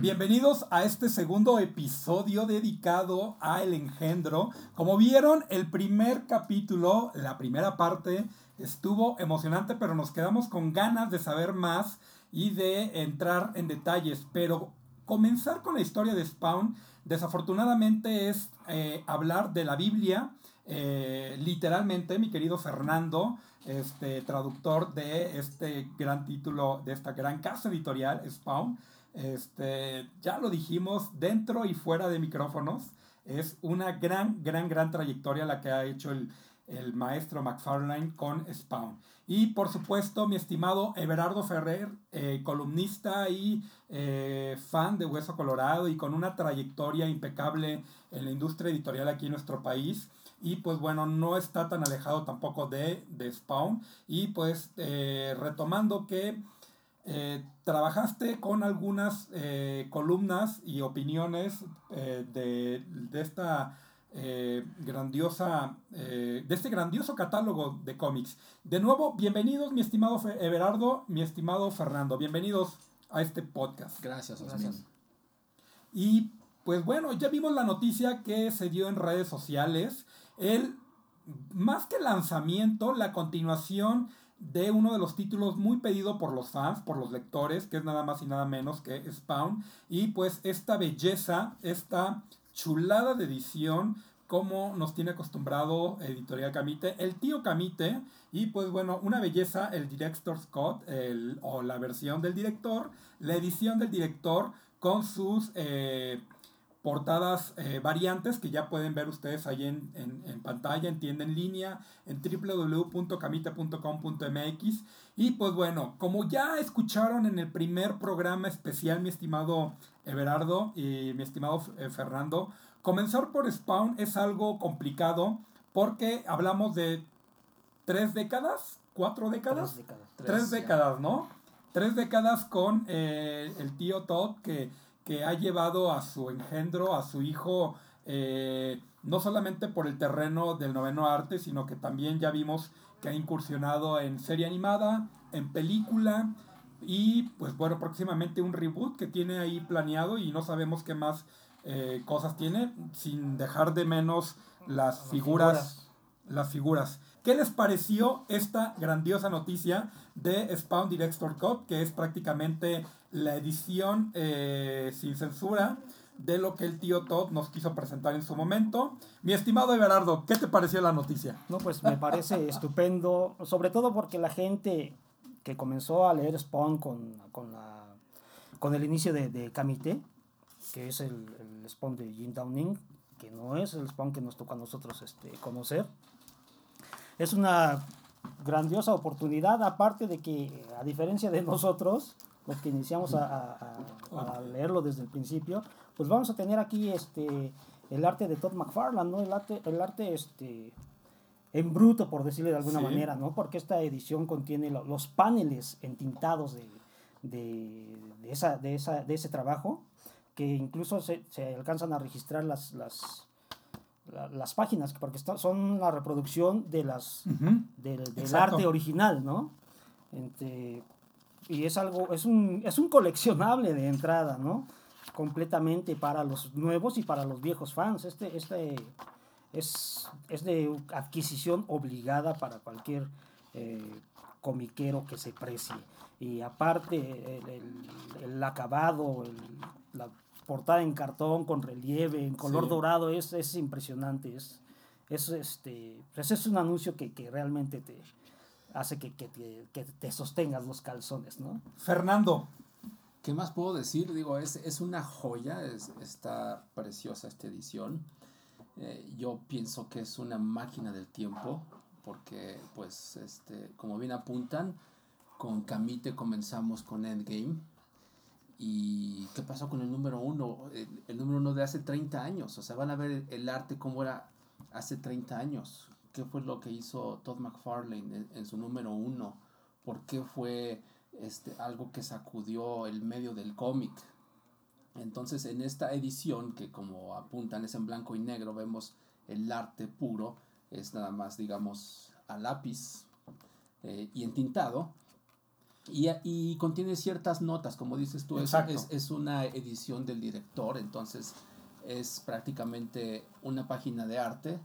Bienvenidos a este segundo episodio dedicado a El Engendro. Como vieron, el primer capítulo, la primera parte, estuvo emocionante, pero nos quedamos con ganas de saber más y de entrar en detalles. Pero comenzar con la historia de Spawn, desafortunadamente es eh, hablar de la Biblia. Eh, literalmente, mi querido Fernando, este traductor de este gran título, de esta gran casa editorial, Spawn. Este, ya lo dijimos, dentro y fuera de micrófonos, es una gran, gran, gran trayectoria la que ha hecho el, el maestro McFarlane con Spawn. Y por supuesto, mi estimado Everardo Ferrer, eh, columnista y eh, fan de Hueso Colorado y con una trayectoria impecable en la industria editorial aquí en nuestro país. Y pues bueno, no está tan alejado tampoco de, de Spawn. Y pues eh, retomando que trabajaste con algunas columnas y opiniones de, de esta eh, grandiosa, eh, de este grandioso catálogo de cómics. De nuevo, bienvenidos mi estimado Everardo, mi estimado Fernando, bienvenidos a este podcast. Gracias, Gracias. Y pues bueno, ya vimos la noticia que se dio en redes sociales, el más que lanzamiento, la continuación de uno de los títulos muy pedido por los fans, por los lectores, que es nada más y nada menos que Spawn. Y pues esta belleza, esta chulada de edición, como nos tiene acostumbrado Editorial Camite, el tío Camite, y pues bueno, una belleza, el Director Scott, el, o la versión del director, la edición del director con sus eh, portadas eh, variantes que ya pueden ver ustedes ahí en, en, pantalla, en tienda en línea, en www.camite.com.mx. Y pues bueno, como ya escucharon en el primer programa especial, mi estimado Everardo y mi estimado eh, Fernando, comenzar por Spawn es algo complicado porque hablamos de tres décadas, cuatro décadas, tres décadas, tres, décadas ¿no? Tres décadas con eh, el tío Todd que, que ha llevado a su engendro, a su hijo, eh, no solamente por el terreno del noveno arte, sino que también ya vimos que ha incursionado en serie animada, en película, y pues bueno, próximamente un reboot que tiene ahí planeado y no sabemos qué más eh, cosas tiene, sin dejar de menos las, figuras, las figuras. ¿Qué les pareció esta grandiosa noticia de Spawn Director Cut, que es prácticamente la edición eh, sin censura de lo que el tío Todd nos quiso presentar en su momento? Mi estimado Everardo, ¿qué te pareció la noticia? No, pues me parece estupendo, sobre todo porque la gente que comenzó a leer Spawn con, con, la, con el inicio de, de Kamite, que es el, el, Spawn de Jim Downing, que no es el Spawn que nos toca a nosotros este, conocer. Es una grandiosa oportunidad, aparte de que, a diferencia de nosotros, los que iniciamos a, a, a, leerlo desde el principio, pues vamos a tener aquí este, el arte de Todd McFarlane, ¿no? El arte, el arte este, en bruto, por decirlo de alguna manera, ¿no? Porque esta edición contiene los paneles entintados de, de, de, esa, de, esa, de ese trabajo, que incluso se, se alcanzan a registrar las, las, las páginas, porque son la reproducción de las, del, arte original, ¿no? Y es algo, es un, es un coleccionable de entrada, ¿no? Completamente para los nuevos y para los viejos fans. Este, este, es, es de adquisición obligada para cualquier eh, comiquero que se precie. Y aparte, el, el, acabado, la portada en cartón con relieve, en color dorado, es, es impresionante. Es, es, este, pues es un anuncio que, que realmente te hace que, que, te, que te sostengas los calzones, ¿no? Fernando, ¿Qué más puedo decir? Digo, es, es una joya, es, está preciosa esta edición. Eh, yo pienso que es una máquina del tiempo, porque pues este, como bien apuntan, con Camite comenzamos con Endgame. ¿Y qué pasó con el número uno? El, número uno de hace 30 años. O sea, van a ver el, arte como era hace 30 años. ¿Qué fue lo que hizo Todd McFarlane en, en su número uno? ¿Por qué fue este, algo que sacudió el medio del cómic? Entonces en esta edición, que como apuntan es en blanco y negro, vemos el arte puro, es nada más digamos a lápiz eh, y entintado. Y, y contiene ciertas notas, como dices tú, es, es una edición del director, entonces es prácticamente una página de arte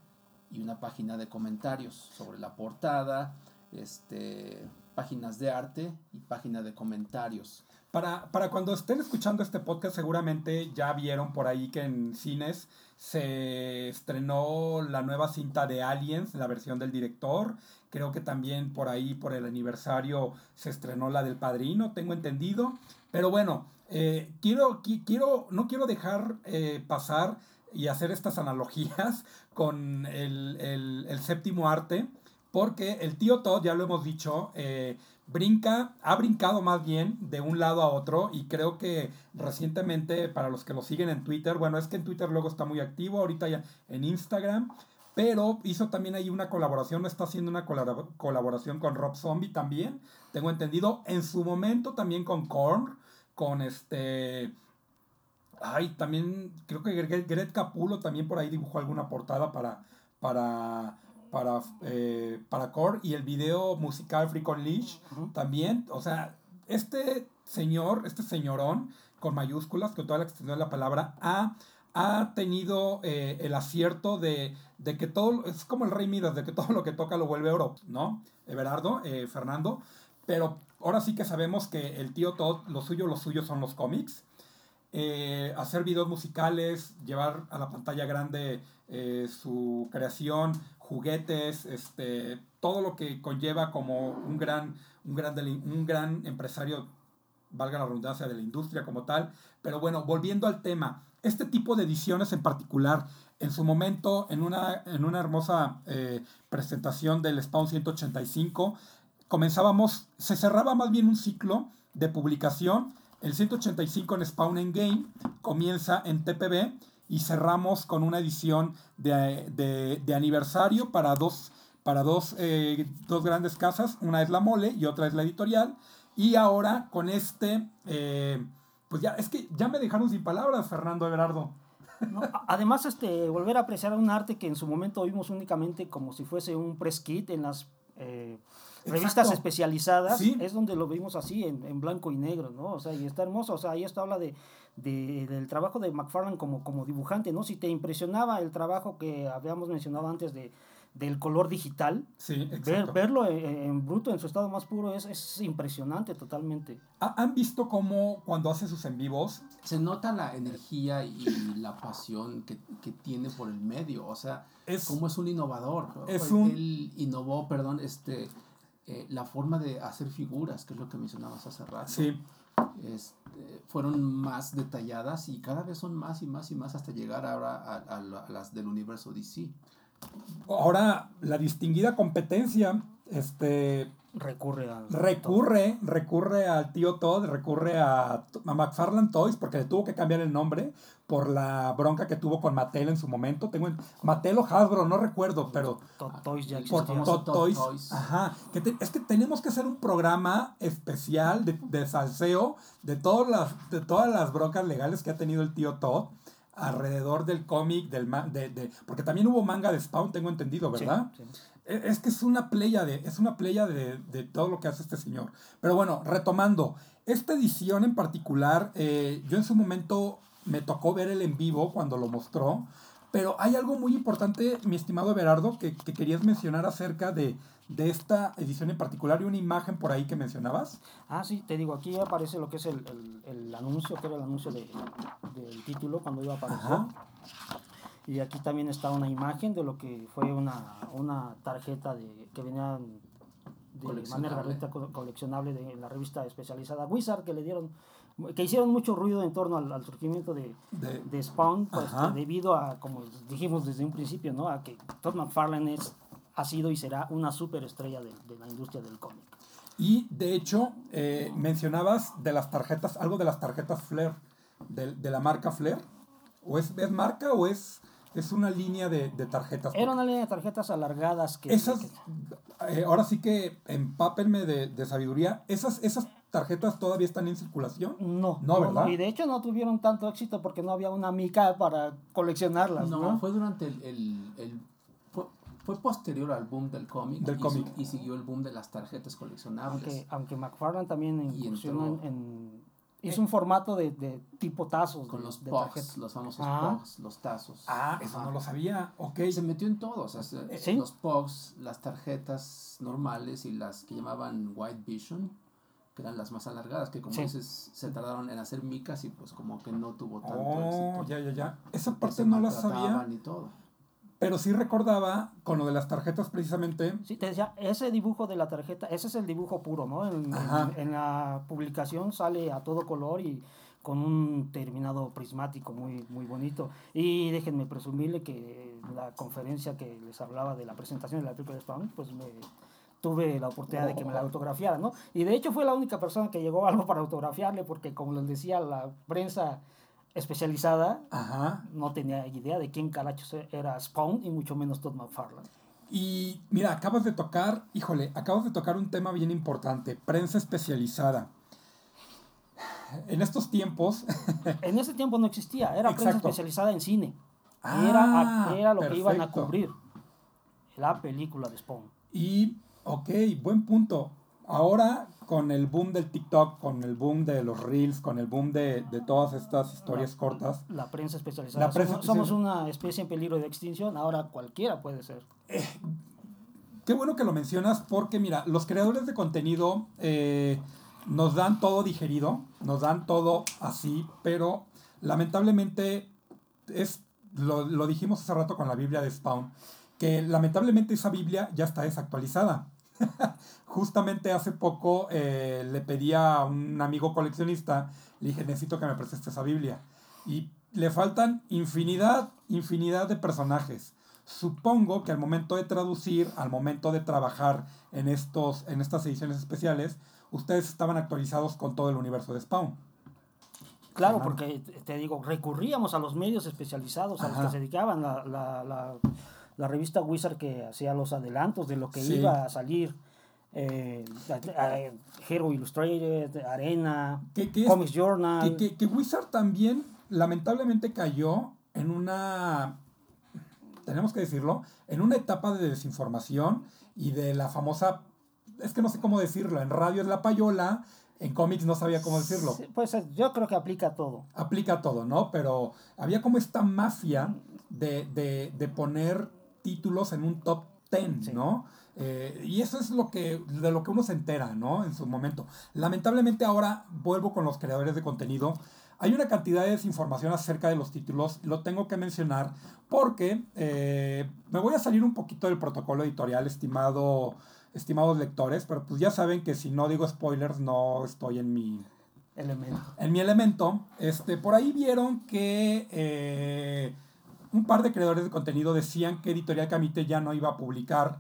y una página de comentarios sobre la portada, este, páginas de arte y página de comentarios. Para, para cuando estén escuchando este podcast, seguramente ya vieron por ahí que en cines se estrenó la nueva cinta de Aliens, la versión del director. Creo que también por ahí, por el aniversario, se estrenó la del Padrino, tengo entendido. Pero bueno, eh, quiero, qui- quiero, no quiero dejar eh, pasar y hacer estas analogías con el, el- séptimo arte, porque el tío Todd, ya lo hemos dicho, eh, brinca, ha brincado más bien de un lado a otro y creo que recientemente, para los que lo siguen en Twitter, bueno, es que en Twitter luego está muy activo, ahorita ya en Instagram, pero hizo también ahí una colaboración, está haciendo una colab- colaboración con Rob Zombie también, tengo entendido, en su momento también con Korn, con este... Ay, también creo que Gret Capulo también por ahí dibujó alguna portada para, para, para, eh, para Core y el video musical Freak on Leash también. O sea, este señor, este señorón con mayúsculas, con toda la extensión de la palabra, ha, ha tenido eh, el acierto de, de que todo, es como el rey Midas, de que todo lo que toca lo vuelve oro, ¿no? Everardo, eh, Fernando. Pero ahora sí que sabemos que el tío Todd, lo suyo, lo suyo son los cómics eh, hacer videos musicales, llevar a la pantalla grande eh, su creación, juguetes, este, todo lo que conlleva como un gran, un gran, un gran empresario, valga la redundancia, de la industria como tal. Pero bueno, volviendo al tema, este tipo de ediciones en particular, en su momento, en una, en una hermosa eh, presentación del Spawn 185, comenzábamos, se cerraba más bien un ciclo de publicación. El 185 en Spawn and Game comienza en TPB y cerramos con una edición de, de- aniversario para dos, para dos, eh, dos grandes casas. Una es la Mole y otra es la editorial. Y ahora con este, eh, pues ya, es que ya me dejaron sin palabras, Fernando Everardo. Además, este, volver a apreciar un arte que en su momento vimos únicamente como si fuese un press kit en las eh, revistas Exacto. especializadas, Sí. es donde lo vimos así, en, en blanco y negro, ¿no? O sea, y está hermoso, o sea, ahí esto habla de, de- del trabajo de McFarlane como, como dibujante, ¿no? Si te impresionaba el trabajo que habíamos mencionado antes de, del color digital, Sí, ver, verlo en, en bruto, en su estado más puro, es, es impresionante totalmente. ¿Ha- ¿Han visto cómo cuando hace sus en vivos Se nota la energía y la pasión que, que tiene por el medio, o sea, es cómo es un innovador. Es un- Él innovó, perdón, este, eh, la forma de hacer figuras, que es lo que mencionabas hace rato. Sí, Este, fueron más detalladas y cada vez son más y más y más hasta llegar ahora a, a la- a las del universo DC. ahora la distinguida competencia este, Recurre a... recurre, recurre al tío Todd, recurre a, a McFarlane Toys porque le tuvo que cambiar el nombre por la bronca que tuvo con Mattel en su momento. Tengo en- Mattel o Hasbro, no recuerdo, pero To- Toys ya por Todd Todd Toys. Toys. Ajá. Que te- es que tenemos que hacer un programa especial de, de salseo de todas las de todas las broncas legales que ha tenido el tío Todd alrededor del cómic del de, de- porque también hubo manga de Spawn, tengo entendido, Sí, ¿verdad? sí. E- Es que es una playa de, es una playa de, de todo lo que hace este señor. Pero bueno, retomando, esta edición en particular, eh, yo en su momento me tocó ver el en vivo cuando lo mostró, pero hay algo muy importante, mi estimado Everardo, que, que querías mencionar acerca de, de esta edición en particular y una imagen por ahí que mencionabas. Ah, sí, te digo, aquí aparece lo que es el, el- el anuncio, que era el anuncio de, del título cuando iba a aparecer. Ajá. Y aquí también está una imagen de lo que fue una, una tarjeta de, que venía de manera Coleccionable. de la revista especializada Wizard, que le dieron, que hicieron mucho ruido en torno al, al surgimiento de, De, de Spawn, pues, debido a, como dijimos desde un principio, ¿no? a que Todd McFarlane es, ha sido y será una superestrella de, de la industria del cómic. Y de hecho, eh, mencionabas de las tarjetas, algo de las tarjetas Flair, de, de la marca Flair. ¿O es, es marca o es, es una línea de, de tarjetas? Era una línea de tarjetas alargadas que... Esas, que- eh, ahora sí que empápenme de, de sabiduría, ¿esas, ¿esas tarjetas todavía están en circulación? No, No, ¿verdad? Y de hecho no tuvieron tanto éxito porque no había una mica para coleccionarlas, ¿no? No, fue durante el, el- el- fue- Fue posterior al boom del cómic. Del y, y siguió el boom de las tarjetas coleccionables. Aunque, aunque McFarlane también incursionó en- hizo un formato de, de tipo tazos. con de- los de los famosos Ah. pugs, los tazos. Ah, eso Ajá. no lo sabía. Ok. Se metió en todo, o sea, se- Sí. los pugs, las tarjetas normales y las que llamaban White Vision, que eran las más alargadas, que como Sí. dices, se tardaron en hacer micas y pues como que no tuvo tanto Oh, éxito. ya, ya, ya. Esa parte no la sabía, y todo. Pero sí recordaba con lo de las tarjetas precisamente. Sí, te decía, ese dibujo de la tarjeta, ese es el dibujo puro, ¿no? En, en- en la publicación sale a todo color y con un terminado prismático muy, muy bonito. Y déjenme presumirle que la conferencia que les hablaba de la presentación de la de Spawn, pues me tuve la oportunidad de que me la autografiara, ¿no? Y de hecho fue la única persona que llegó algo para autografiarle, porque como les decía, la prensa especializada Ajá. no tenía idea de quién carachos era Spawn y mucho menos Todd McFarlane. Y mira, acabas de tocar, híjole, acabas de tocar un tema bien importante, prensa especializada. En estos tiempos, En ese tiempo no existía, era prensa especializada en cine. Ah, era, era lo que iban a cubrir. La película de Spawn. y, ok, buen punto. Ahora, con el boom del TikTok, con el boom de los Reels, con el boom de, de todas estas historias La- cortas, La prensa especializada. La prensa somos, una especie en peligro de extinción, ahora cualquiera puede ser. Qué bueno que lo mencionas porque, mira, los creadores de contenido eh, nos dan todo digerido, nos dan todo así, pero lamentablemente es, lo, lo dijimos hace rato con la Biblia de Spawn, que lamentablemente esa Biblia ya está desactualizada. Justamente hace poco eh, le pedí a un amigo coleccionista, le dije, necesito que me prestes esa Biblia. Y le faltan infinidad, infinidad de personajes. Supongo que al momento de traducir, al momento de trabajar en, estos, en estas ediciones especiales, ustedes estaban actualizados con todo el universo de Spawn. Claro, porque te- digo, recurríamos a los medios especializados, a los que se dedicaban la, la, la, la revista Wizard que hacía los adelantos de lo que Sí. iba a salir. Eh, Hero Illustrated, Arena, es- Comics Journal. que, que- que Wizard también lamentablemente cayó en una, tenemos que decirlo, en una etapa de desinformación y de la famosa, es que no sé cómo decirlo, en radio es la payola, en cómics no sabía cómo decirlo. Pues eh, yo creo que aplica todo. aplica todo, ¿no? Pero había como esta mafia de, de, de poner títulos en un top 10, Sí. ¿no? Eh, y eso es lo que, de lo que uno se entera, ¿no? En su momento. Lamentablemente ahora vuelvo con los creadores de contenido. Hay una cantidad de desinformación acerca de los títulos, lo tengo que mencionar porque eh, me voy a salir un poquito del protocolo editorial, estimado, estimados lectores, pero pues ya saben que si no digo spoilers no estoy en mi, Elemento. en mi elemento, este, por ahí vieron que eh, un par de creadores de contenido decían que Editorial Camite ya no iba a publicar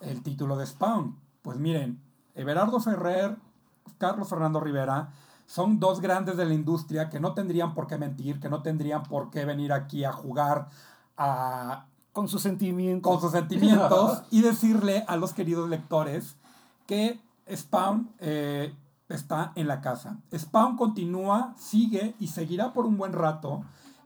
el título de Spawn. Pues miren, Everardo Ferrer, Carlos Fernando Rivera, son dos grandes de la industria que no tendrían por qué mentir, que no tendrían por qué venir aquí a jugar a, Con sus sentimientos. con sus sentimientos y decirle a los queridos lectores que Spawn eh, está en la casa. Spawn continúa, sigue y seguirá por un buen rato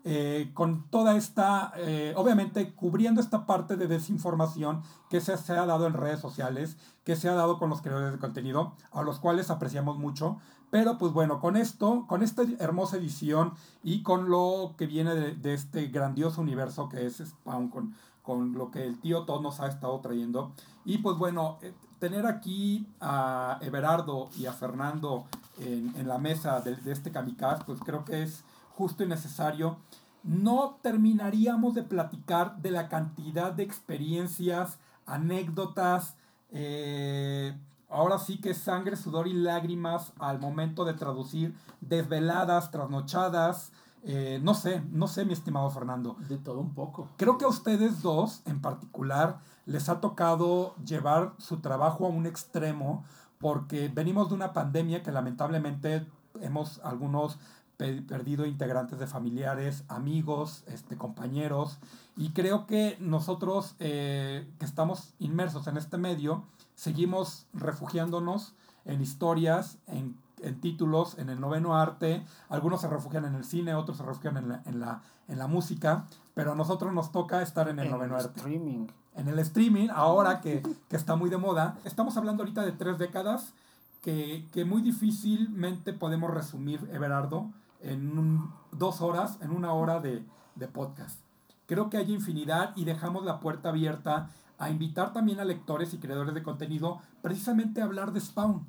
eh, con toda esta, eh, obviamente cubriendo esta parte de desinformación que se, ha dado en redes sociales, que se ha dado con los creadores de contenido, a los cuales apreciamos mucho. Pero pues bueno, con esto, con esta hermosa edición y con lo que viene de, de este grandioso universo que es Spawn, con, con lo que el tío Todd nos ha estado trayendo. Y pues bueno, eh, tener aquí a Everardo y a Fernando en, en la mesa de, de este Kamikaze, pues creo que es justo y necesario. No terminaríamos de platicar de la cantidad de experiencias, anécdotas, eh, ahora sí que sangre, sudor y lágrimas al momento de traducir, desveladas, trasnochadas, eh, no sé, no sé, mi estimado Fernando. De todo un poco. Creo que a ustedes dos en particular les ha tocado llevar su trabajo a un extremo porque venimos de una pandemia que lamentablemente hemos algunos perdido integrantes de familiares, amigos, este, compañeros y creo que nosotros eh, que estamos inmersos en este medio seguimos refugiándonos en historias, en, en títulos, en el noveno arte. Algunos se refugian en el cine, otros se refugian en la, en la, en la música, pero a nosotros nos toca estar en el en noveno arte. streaming. en el streaming, ahora que, que está muy de moda. Estamos hablando ahorita de tres décadas que, que muy difícilmente podemos resumir, Everardo, en un- dos horas, en una hora de, de podcast. Creo que hay infinidad y dejamos la puerta abierta a invitar también a lectores y creadores de contenido precisamente a hablar de Spawn.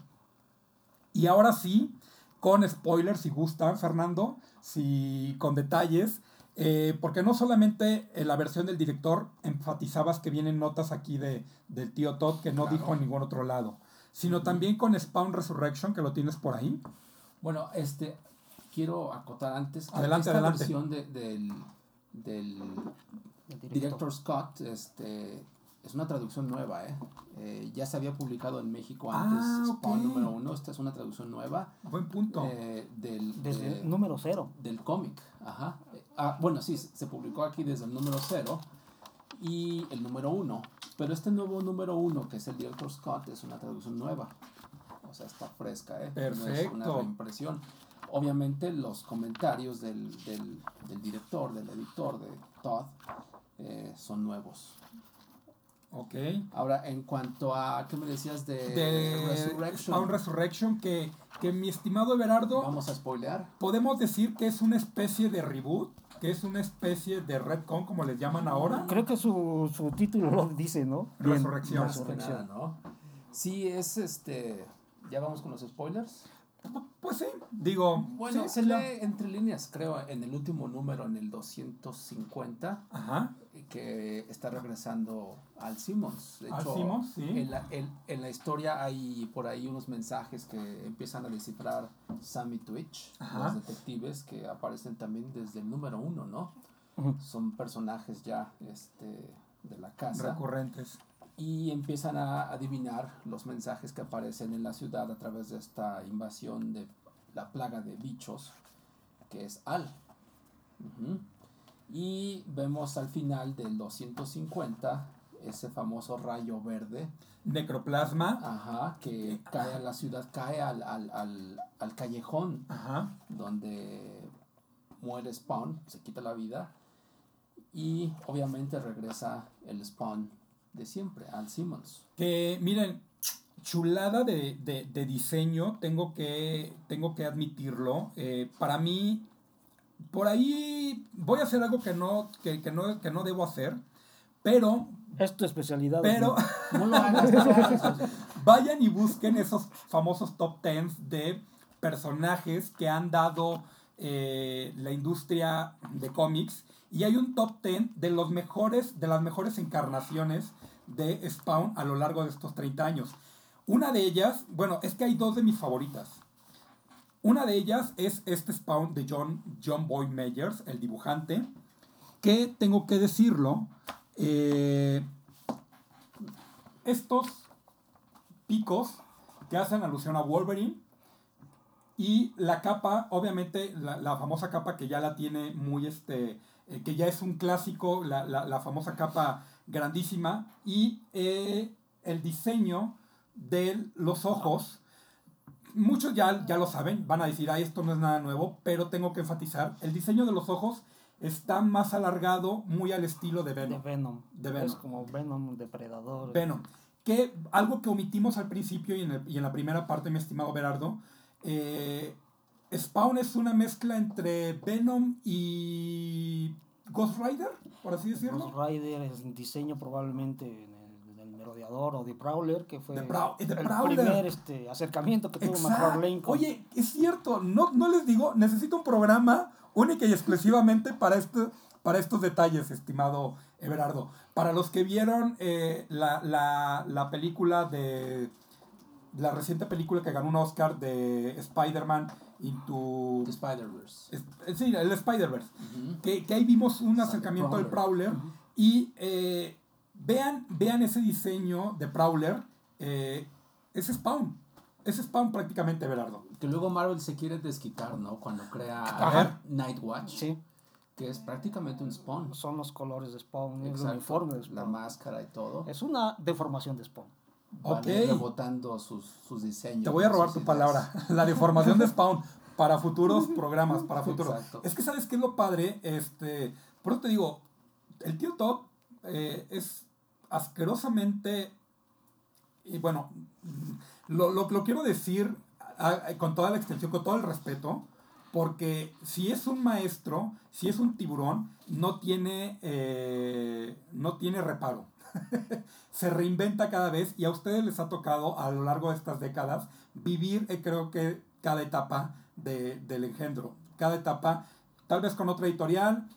Y ahora sí, con spoilers si gustan, Fernando, si con detalles, eh, porque no solamente en la versión del director enfatizabas que vienen notas aquí de, del tío Todd que no Claro. dijo en ningún otro lado, sino también con Spawn Resurrection, que lo tienes por ahí. Bueno, este, quiero acotar antes que Adelante, esta adelante. versión de- del, del El director. director Scott este, es una traducción nueva. ¿eh? Eh, ya se había publicado en México antes Ah, Spawn ok. número uno. Esta es una traducción nueva Buen punto. eh, del, Desde de- el número cero. del cómic. Ajá. Eh, ah, bueno, sí, se publicó aquí desde el número 0 y el número 1. Pero este nuevo número 1, que es el Director Scott, es una traducción nueva. O sea, está fresca, ¿eh? No es una Perfecto. reimpresión. Obviamente los comentarios del, del, del director, del editor, de Todd, eh, son nuevos. ok. Ahora, en cuanto a, ¿qué me decías de, De Resurrection? Spawn Resurrection, que, que mi estimado Everardo, Vamos a spoilear. podemos decir que es una especie de reboot, que es una especie de retcon, como les llaman ahora. Creo que su, su título lo dice, ¿no? Resurrección. Nada, ¿no? Sí, es este. ¿Ya vamos con los spoilers? Pues sí, digo. Bueno, sí, se claro. lee entre líneas, creo, en el último número, en el 250, Ajá. que está regresando al Simmons. De Al hecho, Simmons, sí. en, la, en- en la historia hay por ahí unos mensajes que empiezan a descifrar Sammy Twitch, Ajá. los detectives que aparecen también desde el número uno, ¿no? Son personajes ya este, de la casa Recurrentes. Y empiezan a adivinar los mensajes que aparecen en la ciudad a través de esta invasión de la plaga de bichos que es Al. Y vemos al final del 250 ese famoso rayo verde Necroplasma. ajá, que cae a la ciudad, cae al, al, al, al callejón Ajá. donde muere Spawn, se quita la vida y obviamente regresa el Spawn de siempre, Al Simmons. Que miren, chulada de, de- de diseño, tengo que, tengo que admitirlo. Eh, para mí, por ahí voy a hacer algo que no, que, que no, que no debo hacer, pero, Es tu especialidad. pero ¿no? No lo hagas, no lo hagas. vayan y busquen esos famosos top 10 de personajes que han dado eh, la industria de cómics. Y hay un top 10 de los mejores, de las mejores encarnaciones de Spawn a lo largo de estos 30 años. Una de ellas, bueno, es que hay dos de mis favoritas. Una de ellas es este Spawn de John, John Boy Meyers, el dibujante, que tengo que decirlo, eh, estos picos que hacen alusión a Wolverine y la capa, obviamente la, la famosa capa que ya la tiene muy este, eh, que ya es un clásico, la, la- la famosa capa grandísima y eh, el diseño de los ojos. Muchos ya, ya lo saben, van a decir, ah, esto no es nada nuevo, pero tengo que enfatizar, el diseño de los ojos está más alargado, muy al estilo de. Venom. De Venom. Es como Venom, Depredador. Venom. Que algo que omitimos al principio y en, el- y en la primera parte, mi estimado Berardo, eh, Spawn es una mezcla entre Venom y Ghost Rider, por así decirlo. Ghost Rider es un diseño probablemente en el, en el Merodeador o de Prowler, que fue el Prowler. primer este, acercamiento que tuvo. McFarlane con Oye, es cierto, no, no les digo, necesito un programa única y exclusivamente para, este, para estos detalles, estimado Everardo. Para los que vieron eh, la, la, la película de. La reciente película que ganó un Oscar de Spider-Man Into. The Spider-Verse. eh, Sí, el Spider-Verse. Ujú. Que, que ahí vimos un acercamiento Prowler. Prowler. Y eh, vean, vean ese diseño de Prowler. eh, es Spawn. Es Spawn prácticamente, Everardo. Que luego Marvel se quiere desquitar, ¿no? Cuando crea. Nightwatch, Sí, que es prácticamente un Spawn. son los colores de Spawn, el Exacto. uniforme de La Spawn. máscara y todo. Es una deformación de Spawn. Van rebotando sus, sus diseños. Te voy a robar tu ideas. palabra. La deformación de Spawn para futuros programas, para futuros. Exacto. Es que sabes qué es lo padre, este, por eso te digo, el tío Todd eh, es asquerosamente, y bueno, lo, lo, lo quiero decir con toda la extensión, con todo el respeto, porque si es un maestro, si es un tiburón, no tiene, eh, no tiene reparo. Se reinventa cada vez y a ustedes les ha tocado a lo largo de estas décadas vivir, eh, creo que cada etapa de, del engendro. Cada etapa, tal vez con otra editorial,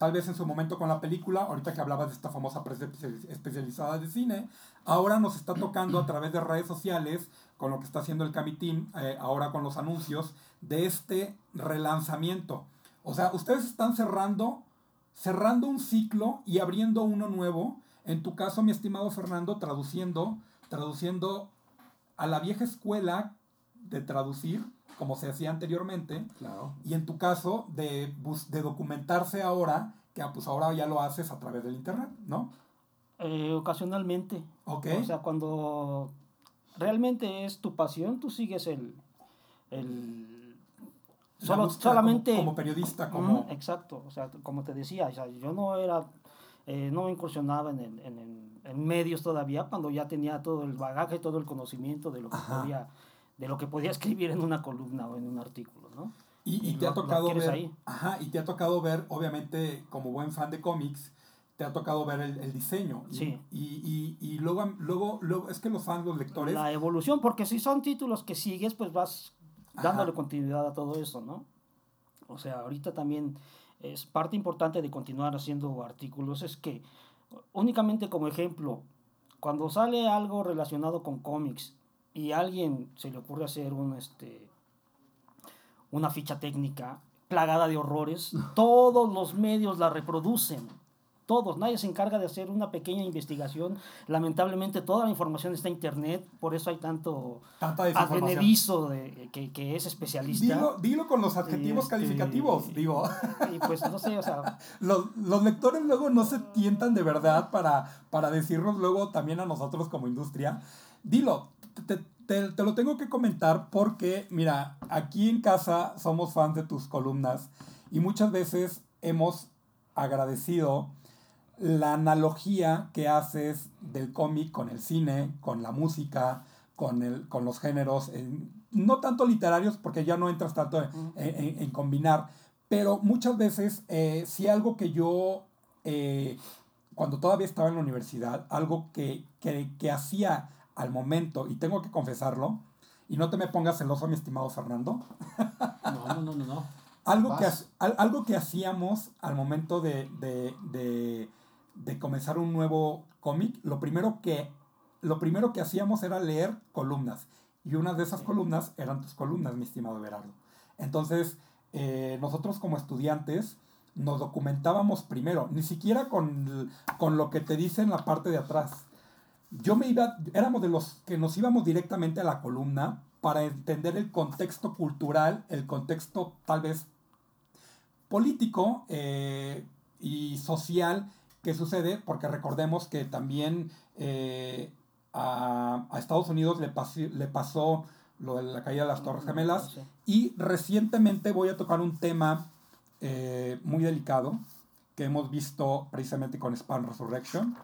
tal vez en su momento con la película, ahorita que hablabas de esta famosa prensa especializada de cine, ahora nos está tocando a través de redes sociales, con lo que está haciendo el Camitín, eh, ahora con los anuncios, de este relanzamiento. O sea, ustedes están cerrando, cerrando un ciclo y abriendo uno nuevo. En tu caso, mi estimado Fernando, traduciendo, traduciendo a la vieja escuela de traducir, como se hacía anteriormente. Claro. Y en tu caso, de, de documentarse ahora, que ah, pues ahora ya lo haces a través del internet, ¿no? Eh, ocasionalmente. Ok. O sea, cuando realmente es tu pasión, tú sigues el... el solo, solamente... Como, periodista, como... exacto, o sea, como te decía, o sea, yo no era... Eh, no incursionaba en, en, en, medios todavía cuando ya tenía todo el bagaje, todo el conocimiento de lo que podía de lo que podía escribir en una columna o en un artículo, ¿no? Y, y, te ha tocado ver, ajá, y te ha tocado ver, obviamente, como buen fan de cómics, te ha tocado ver el, el diseño. Sí. Y, y, y, luego, luego, luego, es que los fans, los lectores... La evolución, porque si son títulos que sigues, pues vas dándole continuidad a todo eso, ¿no? O sea, ahorita también es parte importante de continuar haciendo artículos, es que únicamente como ejemplo, cuando sale algo relacionado con cómics y a alguien se le ocurre hacer un, este, una ficha técnica plagada de horrores, todos los medios la reproducen todos, nadie se encarga de hacer una pequeña investigación. Lamentablemente toda la información está en internet, por eso hay tanto advenedizo de, que, que, es especialista. Dilo, dilo con los adjetivos este, calificativos, digo. Y pues no sé, o sea... Los, los, lectores luego no se tientan de verdad para, para decirnos luego también a nosotros como industria. Dilo, te, te, te lo tengo que comentar porque, mira, aquí en casa somos fans de tus columnas y muchas veces hemos agradecido la analogía que haces del cómic con el cine, con la música, con, el, con los géneros, no tanto literarios, porque ya no entras tanto en, combinar, pero muchas veces, eh, si algo que yo, eh, cuando todavía estaba en la universidad, algo que, que, hacía al momento, y tengo que confesarlo, y no te me pongas celoso, mi estimado Fernando. no, no, no, no. algo, que, algo que hacíamos al momento de de comenzar un nuevo cómic, lo primero que lo primero que hacíamos era leer columnas. Y una de esas columnas eran tus columnas, mi estimado Berardo. Entonces, eh, nosotros como estudiantes nos documentábamos primero, ni siquiera con, con, lo que te dice en la parte de atrás. Yo me iba, éramos de los que nos íbamos directamente a la columna para entender el contexto cultural, el contexto tal vez político eh, y social ¿Qué sucede? Porque recordemos que también eh, a, Estados Unidos le, le pasó lo de la caída de las Torres Gemelas y recientemente voy a tocar un tema eh, muy delicado que hemos visto precisamente con Spawn Resurrection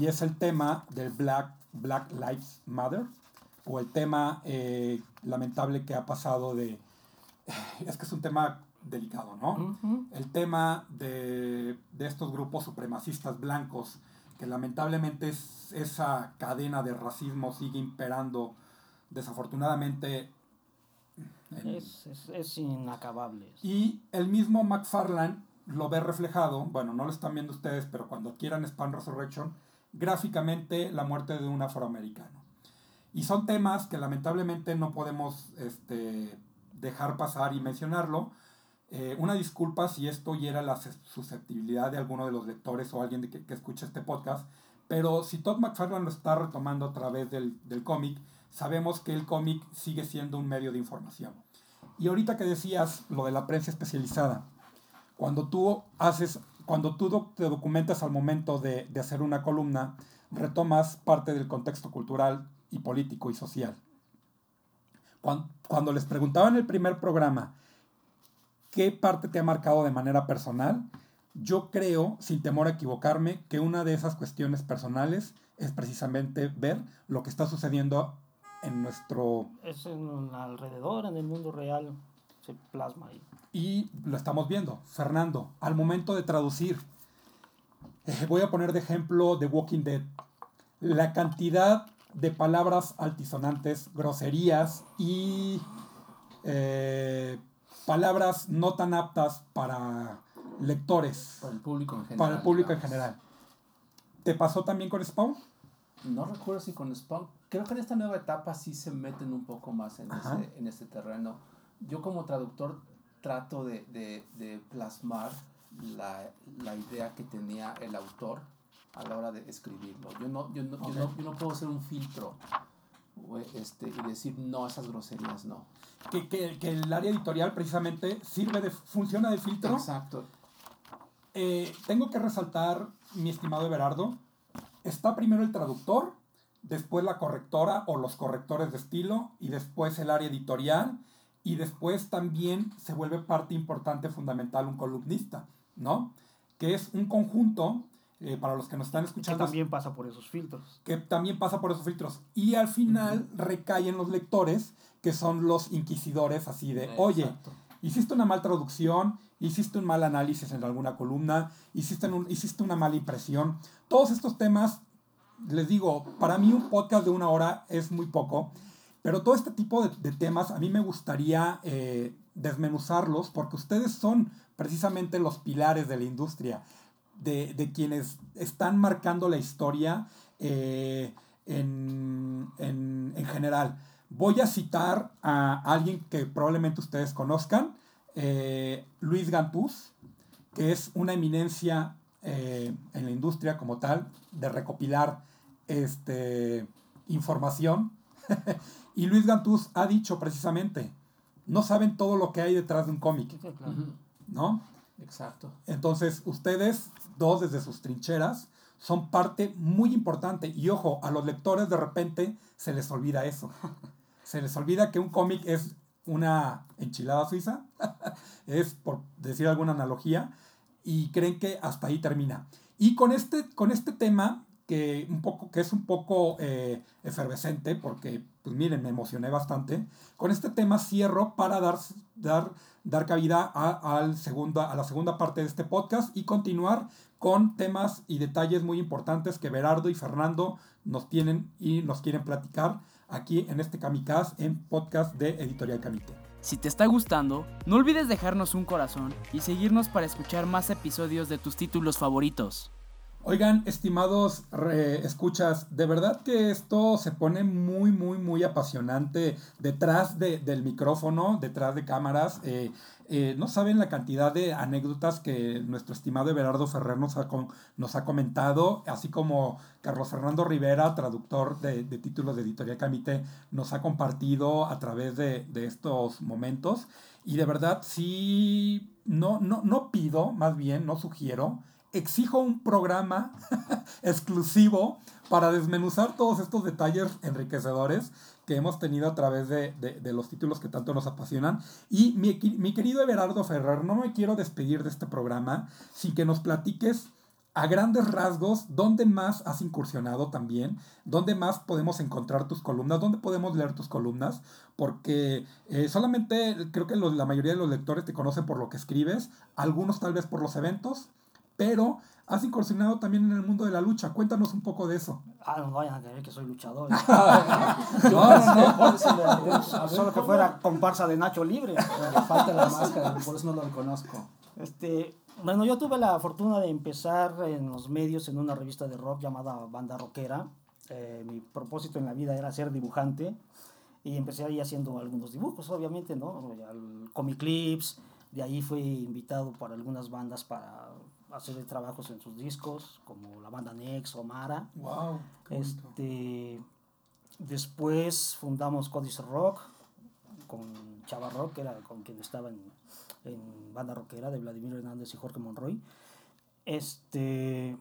y es el tema del Black, Black Lives Matter o el tema eh, lamentable que ha pasado de... Es que es un tema delicado, ¿no? El tema de, estos grupos supremacistas blancos, que lamentablemente es, esa cadena de racismo sigue imperando, desafortunadamente. es, inacabable. Y el mismo McFarlane lo ve reflejado, bueno, no lo están viendo ustedes, pero cuando quieran Span Resurrection, gráficamente la muerte de un afroamericano. Y son temas que lamentablemente no podemos este, dejar pasar y mencionarlo, eh, una disculpa si esto hiera la susceptibilidad de alguno de los lectores o alguien que, que escuche este podcast, pero si Todd McFarlane lo está retomando a través del, del cómic, sabemos que el cómic sigue siendo un medio de información. Y ahorita que decías lo de la prensa especializada, cuando tú haces, cuando tú te documentas al momento de, de hacer una columna, retomas parte del contexto cultural y político y social. Cuando, cuando les preguntaba en el primer programa, ¿qué parte te ha marcado de manera personal? yo creo, sin temor a equivocarme, que una de esas cuestiones personales es precisamente ver lo que está sucediendo en nuestro... Es en alrededor, en el mundo real, se plasma ahí. Y lo estamos viendo. Fernando, al momento de traducir, eh, voy a poner de ejemplo The Walking Dead. La cantidad de palabras altisonantes, groserías y eh, palabras no tan aptas para lectores. Para el público en general. Para el público en digamos. general. ¿Te pasó también con Spawn? No recuerdo si con Spawn. Creo que en esta nueva etapa sí se meten un poco más en, ese, en ese terreno. Yo como traductor trato de, de, de plasmar la, la idea que tenía el autor a la hora de escribirlo. Yo no, yo no, yo no, yo no puedo hacer un filtro este, y decir no esas groserías, no. Que, que- que el área editorial precisamente sirve de, funciona de filtro. Exacto. Eh, tengo que resaltar, mi estimado Everardo, está primero el traductor, después la correctora o los correctores de estilo, y después el área editorial, y después también se vuelve parte importante, fundamental, un columnista, ¿no? Que es un conjunto, eh, para los que nos están Que escuchando, también pasa por esos filtros. que también pasa por esos filtros. Y al final recaen los lectores, que son los inquisidores, así de, oye, Exacto. hiciste una mal traducción, hiciste un mal análisis en alguna columna, hiciste, un- hiciste una mala impresión. Todos estos temas, les digo, para mí un podcast de una hora es muy poco, pero todo este tipo de, de temas a mí me gustaría eh, desmenuzarlos porque ustedes son precisamente los pilares de la industria, de, de quienes están marcando la historia eh, en, en- en general. Voy a citar a alguien que probablemente ustedes conozcan, eh, Luis Gantús, que es una eminencia eh, en la industria como tal, de recopilar este, información. y Luis Gantús ha dicho precisamente, no saben todo lo que hay detrás de un cómic, claro. ¿no? Exacto. Entonces, ustedes, dos desde sus trincheras, son parte muy importante. Y ojo, a los lectores de repente se les olvida eso. Se les olvida que un cómic es una enchilada suiza, es por decir alguna analogía, y creen que hasta ahí termina. Y con este, con este tema, que, un poco, que es un poco eh, efervescente, porque, pues miren, me emocioné bastante, con este tema cierro para dar, dar, dar cabida a, segunda, a la segunda parte de este podcast y continuar con temas y detalles muy importantes que Berardo y Fernando nos tienen y nos quieren platicar aquí en este Kamikaze en podcast de Editorial Camite. Si te está gustando, no olvides dejarnos un corazón y seguirnos para escuchar más episodios de tus títulos favoritos. Oigan, estimados escuchas, de verdad que esto se pone muy, muy, muy apasionante detrás de- del micrófono, detrás de cámaras. eh, eh, no saben la cantidad de anécdotas que nuestro estimado Everardo Ferrer nos ha, nos ha comentado, así como Carlos Fernando Rivera, traductor de, de títulos de Editorial Camite, nos ha compartido a través de, de estos momentos. Y de verdad, sí, no, no, no pido, más bien, no sugiero, exijo un programa exclusivo para desmenuzar todos estos detalles enriquecedores que hemos tenido a través de, de- los títulos que tanto nos apasionan. Y mi, mi querido Everardo Ferrer, no me quiero despedir de este programa sin que nos platiques a grandes rasgos dónde más has incursionado también, dónde más podemos encontrar tus columnas, dónde podemos leer tus columnas, porque eh, solamente creo que la mayoría de los lectores te conocen por lo que escribes, algunos tal vez por los eventos, pero has incursionado también en el mundo de la lucha. Cuéntanos un poco de eso. Ah, no vayan a creer que soy luchador. Yo pensé, por eso le- a ver, Solo que fuera comparsa de Nacho Libre. Le falta la máscara, por eso no lo reconozco. Este, bueno, yo tuve la fortuna de empezar en los medios en una revista de rock llamada Banda Rockera. Eh, mi propósito en la vida era ser dibujante y empecé ahí haciendo algunos dibujos, obviamente, ¿no? Al Comic Clips, de ahí fui invitado por algunas bandas para hacer trabajos en sus discos, como la banda Nex o Mara. Wow. Este, después fundamos Códice Rock con Chava Rock, que era con quien estaba en, en banda rockera de Vladimir Hernández y Jorge Monroy. Este,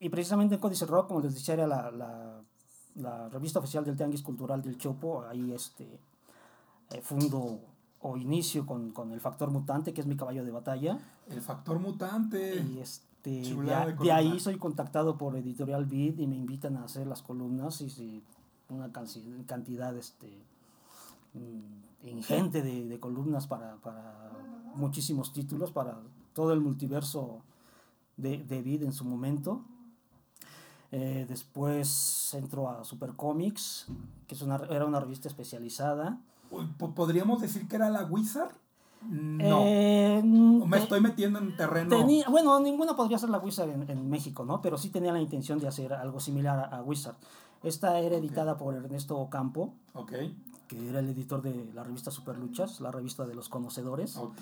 y precisamente en Códice Rock, como les decía, era la, la, la revista oficial del Tianguis Cultural del Chopo. Ahí este, eh, fundo o inicio con, con el factor mutante, que es mi caballo de batalla. El factor mutante. Y este, de, ahí soy contactado por Editorial Beat y me invitan a hacer las columnas y una cantidad este, mm, ingente de, de columnas para, para muchísimos títulos, para todo el multiverso de, de Beat en su momento. Eh, después entro a Super Comics, que es una, era una revista especializada. ¿Podríamos decir que era la Wizard? No. Eh, me estoy metiendo en terreno. Tenía, bueno, ninguna podría ser la Wizard en, en México, ¿no? Pero sí tenía la intención de hacer algo similar a, a Wizard. Esta era editada por Ernesto Ocampo, Ok, que era el editor de la revista Super Luchas, la revista de los conocedores. ok.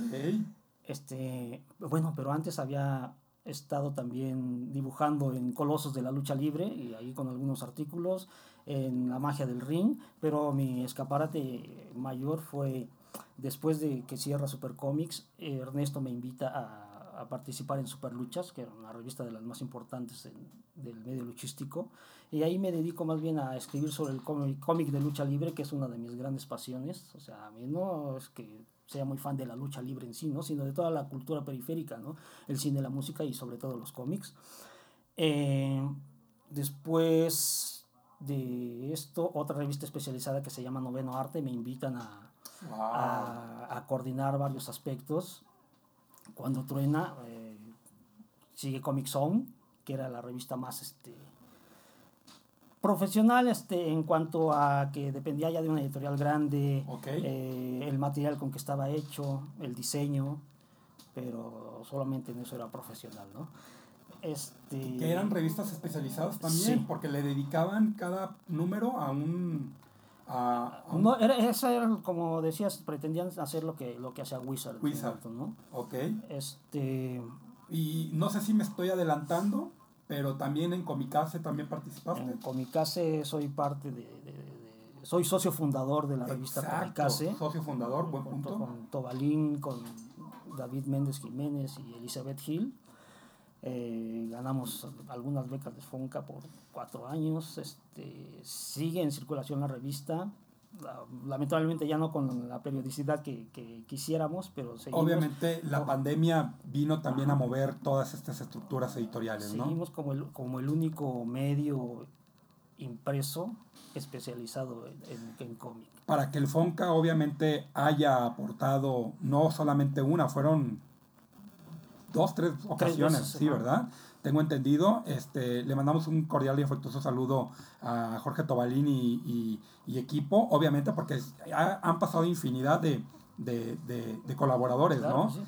Este, bueno, pero antes había estado también dibujando en Colosos de la Lucha Libre y ahí con algunos artículos en La Magia del Ring, pero mi escaparate mayor fue después de que cierra Super Comics, Ernesto me invita a, a participar en Super Luchas, que era una revista de las más importantes en- del medio luchístico, y ahí me dedico más bien a escribir sobre el cómic de lucha libre, que es una de mis grandes pasiones, o sea, a mí no es que sea muy fan de la lucha libre en sí, ¿no? sino de toda la cultura periférica, ¿no? el cine, la música y sobre todo los cómics. Eh, después de esto, otra revista especializada que se llama Noveno Arte, me invitan a, Wow. a, a coordinar varios aspectos. Cuando truena, eh, sigue Comic Zone, que era la revista más este, profesional este, en cuanto a que dependía ya de una editorial grande, Ok. eh, el material con que estaba hecho, el diseño, pero solamente en eso era profesional, ¿no? Este, Que eran revistas especializadas también, Sí. porque le dedicaban cada número a un. A, a un- No, era, esa era, como decías, pretendían hacer lo que, lo que hacía Wizard. Wizard. momento, ¿no? Ok. Este, Y no sé si me estoy adelantando, pero también en Comicase también participaste. en Comicase soy parte de, de- de- soy socio fundador de la revista Comicase. Socio fundador, buen punto. con Tobalín, con David Méndez Jiménez y Elizabeth Hill. Eh, ganamos algunas becas de Fonca por cuatro años. Este, sigue en circulación la revista. La- Lamentablemente ya no con la periodicidad que, que quisiéramos, pero seguimos, Obviamente la pandemia vino también a mover todas estas estructuras editoriales, ¿no? seguimos como, el, como el único medio impreso especializado en, en, en cómic. Para que el Fonca obviamente haya aportado no solamente una, fueron dos, tres ocasiones, veces, sí. ¿verdad? Tengo entendido. Este, le mandamos un cordial y afectuoso saludo a Jorge Tobalín y, y- y equipo, obviamente porque ha- han pasado infinidad de, de- de- de colaboradores, Claro ¿no? sí.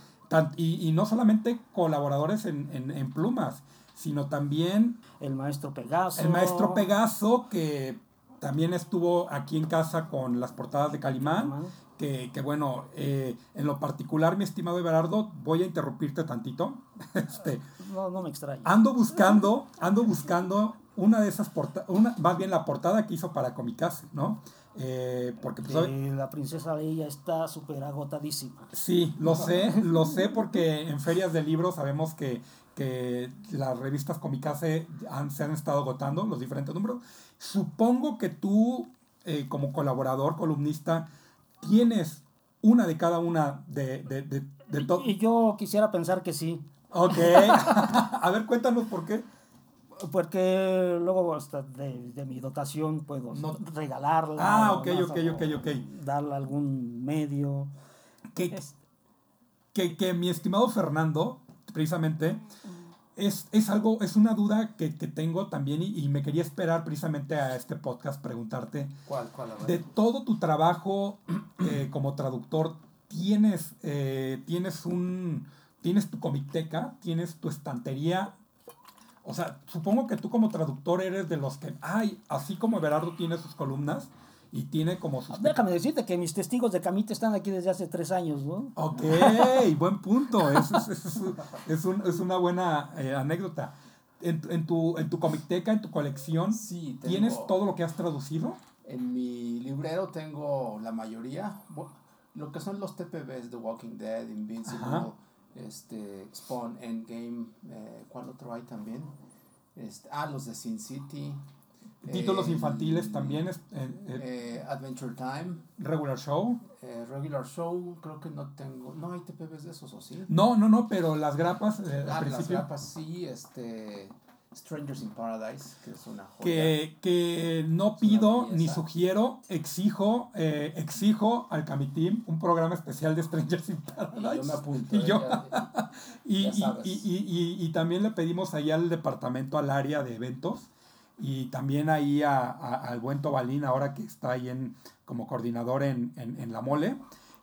Y, y no solamente colaboradores en, en- en plumas, sino también El maestro Pegaso. el maestro Pegaso, que también estuvo aquí en casa con las portadas de Calimán. Calimán. Que, que bueno, eh, en lo particular, mi estimado Everardo, voy a interrumpirte tantito. Este, No, no me extraña. ando buscando, ando buscando una de esas portadas, más bien la portada que hizo para Comicase, ¿no? Eh, porque pues, Eh, la princesa Leia está súper agotadísima. Sí, lo sé, lo sé porque en ferias de libros sabemos que, que las revistas Comicase han, se han estado agotando los diferentes números. Supongo que tú, eh, como colaborador, columnista, tienes una de cada una de, de, de, de to- Y yo quisiera pensar que sí, Ok. A ver, cuéntanos por qué. porque luego hasta de, de mi dotación puedo No. regalarla. Ah, ok, ok, ok, ok. Darle algún medio. Que, Es- que, que mi estimado Fernando, precisamente, es, es algo, es una duda que, que tengo también y, y me quería esperar precisamente a este podcast preguntarte. ¿Cuál. De todo tu trabajo eh, como traductor, ¿tienes, eh, tienes un. Tienes tu comicteca, tienes tu estantería. O sea, supongo que tú como traductor eres de los que, ay, así como Everardo tiene sus columnas y tiene como sus... Déjame decirte que mis testigos de Camite están aquí desde hace tres años, ¿no? Ok, buen punto. Es, es, es, es un- es una buena eh, anécdota. En, en tu, en tu comicteca, en tu colección, Sí, tengo- ¿tienes todo lo que has traducido? En mi librero tengo la mayoría, lo que son los TPBs de Walking Dead, Invincible, Ajá. este, Spawn, Endgame, eh, ¿cuál otro hay también? Este, ah, los de Sin City, Títulos Eh, infantiles también, es, eh, eh, Adventure Time, regular show. Regular Show, creo que no tengo. No hay TPBs de esos, ¿o sí? No, no, no, pero las grapas eh, al Ah, las grapas sí, este. Strangers in Paradise, que es una joya. que, que no pido ni sugiero, exijo, eh, exijo al Camitim un programa especial de Strangers in Y Paradise. yo me apunto. Y ¿eh? yo- Ya- Y, Ya y- y- y- también le pedimos ahí al departamento, al área de eventos, y también ahí a- a- al buen Tobalín, ahora que está ahí en, como coordinador en, en- en la mole,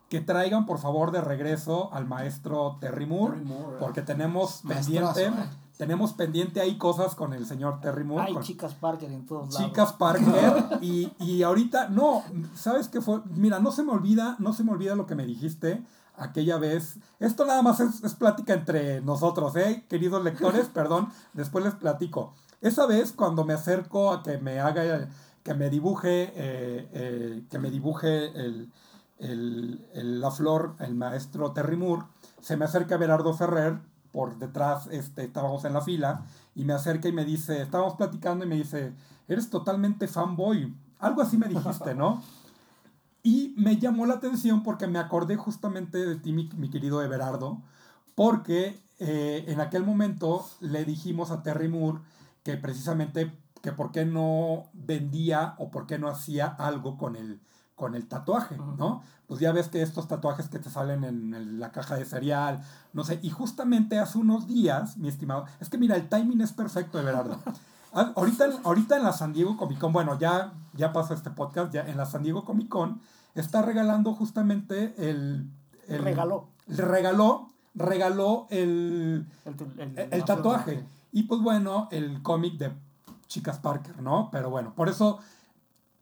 que traigan por favor de regreso al maestro Terry Moore, Terry Moore, porque tenemos pendiente, ¿eh? tenemos pendiente ahí cosas con el señor Terry Moore. Hay chicas Parker en todos lados. Chicas Parker y, y ahorita, no, ¿sabes qué fue? Mira, no se me olvida, no se me olvida lo que me dijiste aquella vez. Esto nada más es, es plática entre nosotros, ¿eh? Queridos lectores, perdón, después les platico. Esa vez cuando me acerco a que me haga, que me dibuje, eh, eh, que me dibuje la flor, el maestro Terry Moore, se me acerca Berardo Ferrer, por detrás este, estábamos en la fila, y me acerca y me dice, estábamos platicando y me dice, eres totalmente fanboy. Algo así me dijiste, ¿no? Y me llamó la atención porque me acordé justamente de ti, mi, mi querido Everardo, porque eh, en aquel momento le dijimos a Terry Moore que precisamente que por qué no vendía o por qué no hacía algo con el, con el tatuaje, ¿no? Pues ya ves que estos tatuajes que te salen en el- la caja de cereal, no sé, y justamente hace unos días, mi estimado, es que mira, el timing es perfecto, Everardo. Ah, Ahorita, ahorita en la San Diego Comic Con, bueno, ya, ya pasó este podcast, ya en la San Diego Comic Con, está regalando justamente el... el Regaló. Regaló, regaló el, el- el, el tatuaje. Y pues bueno, el cómic de Chicas Parker, ¿no? Pero bueno, por eso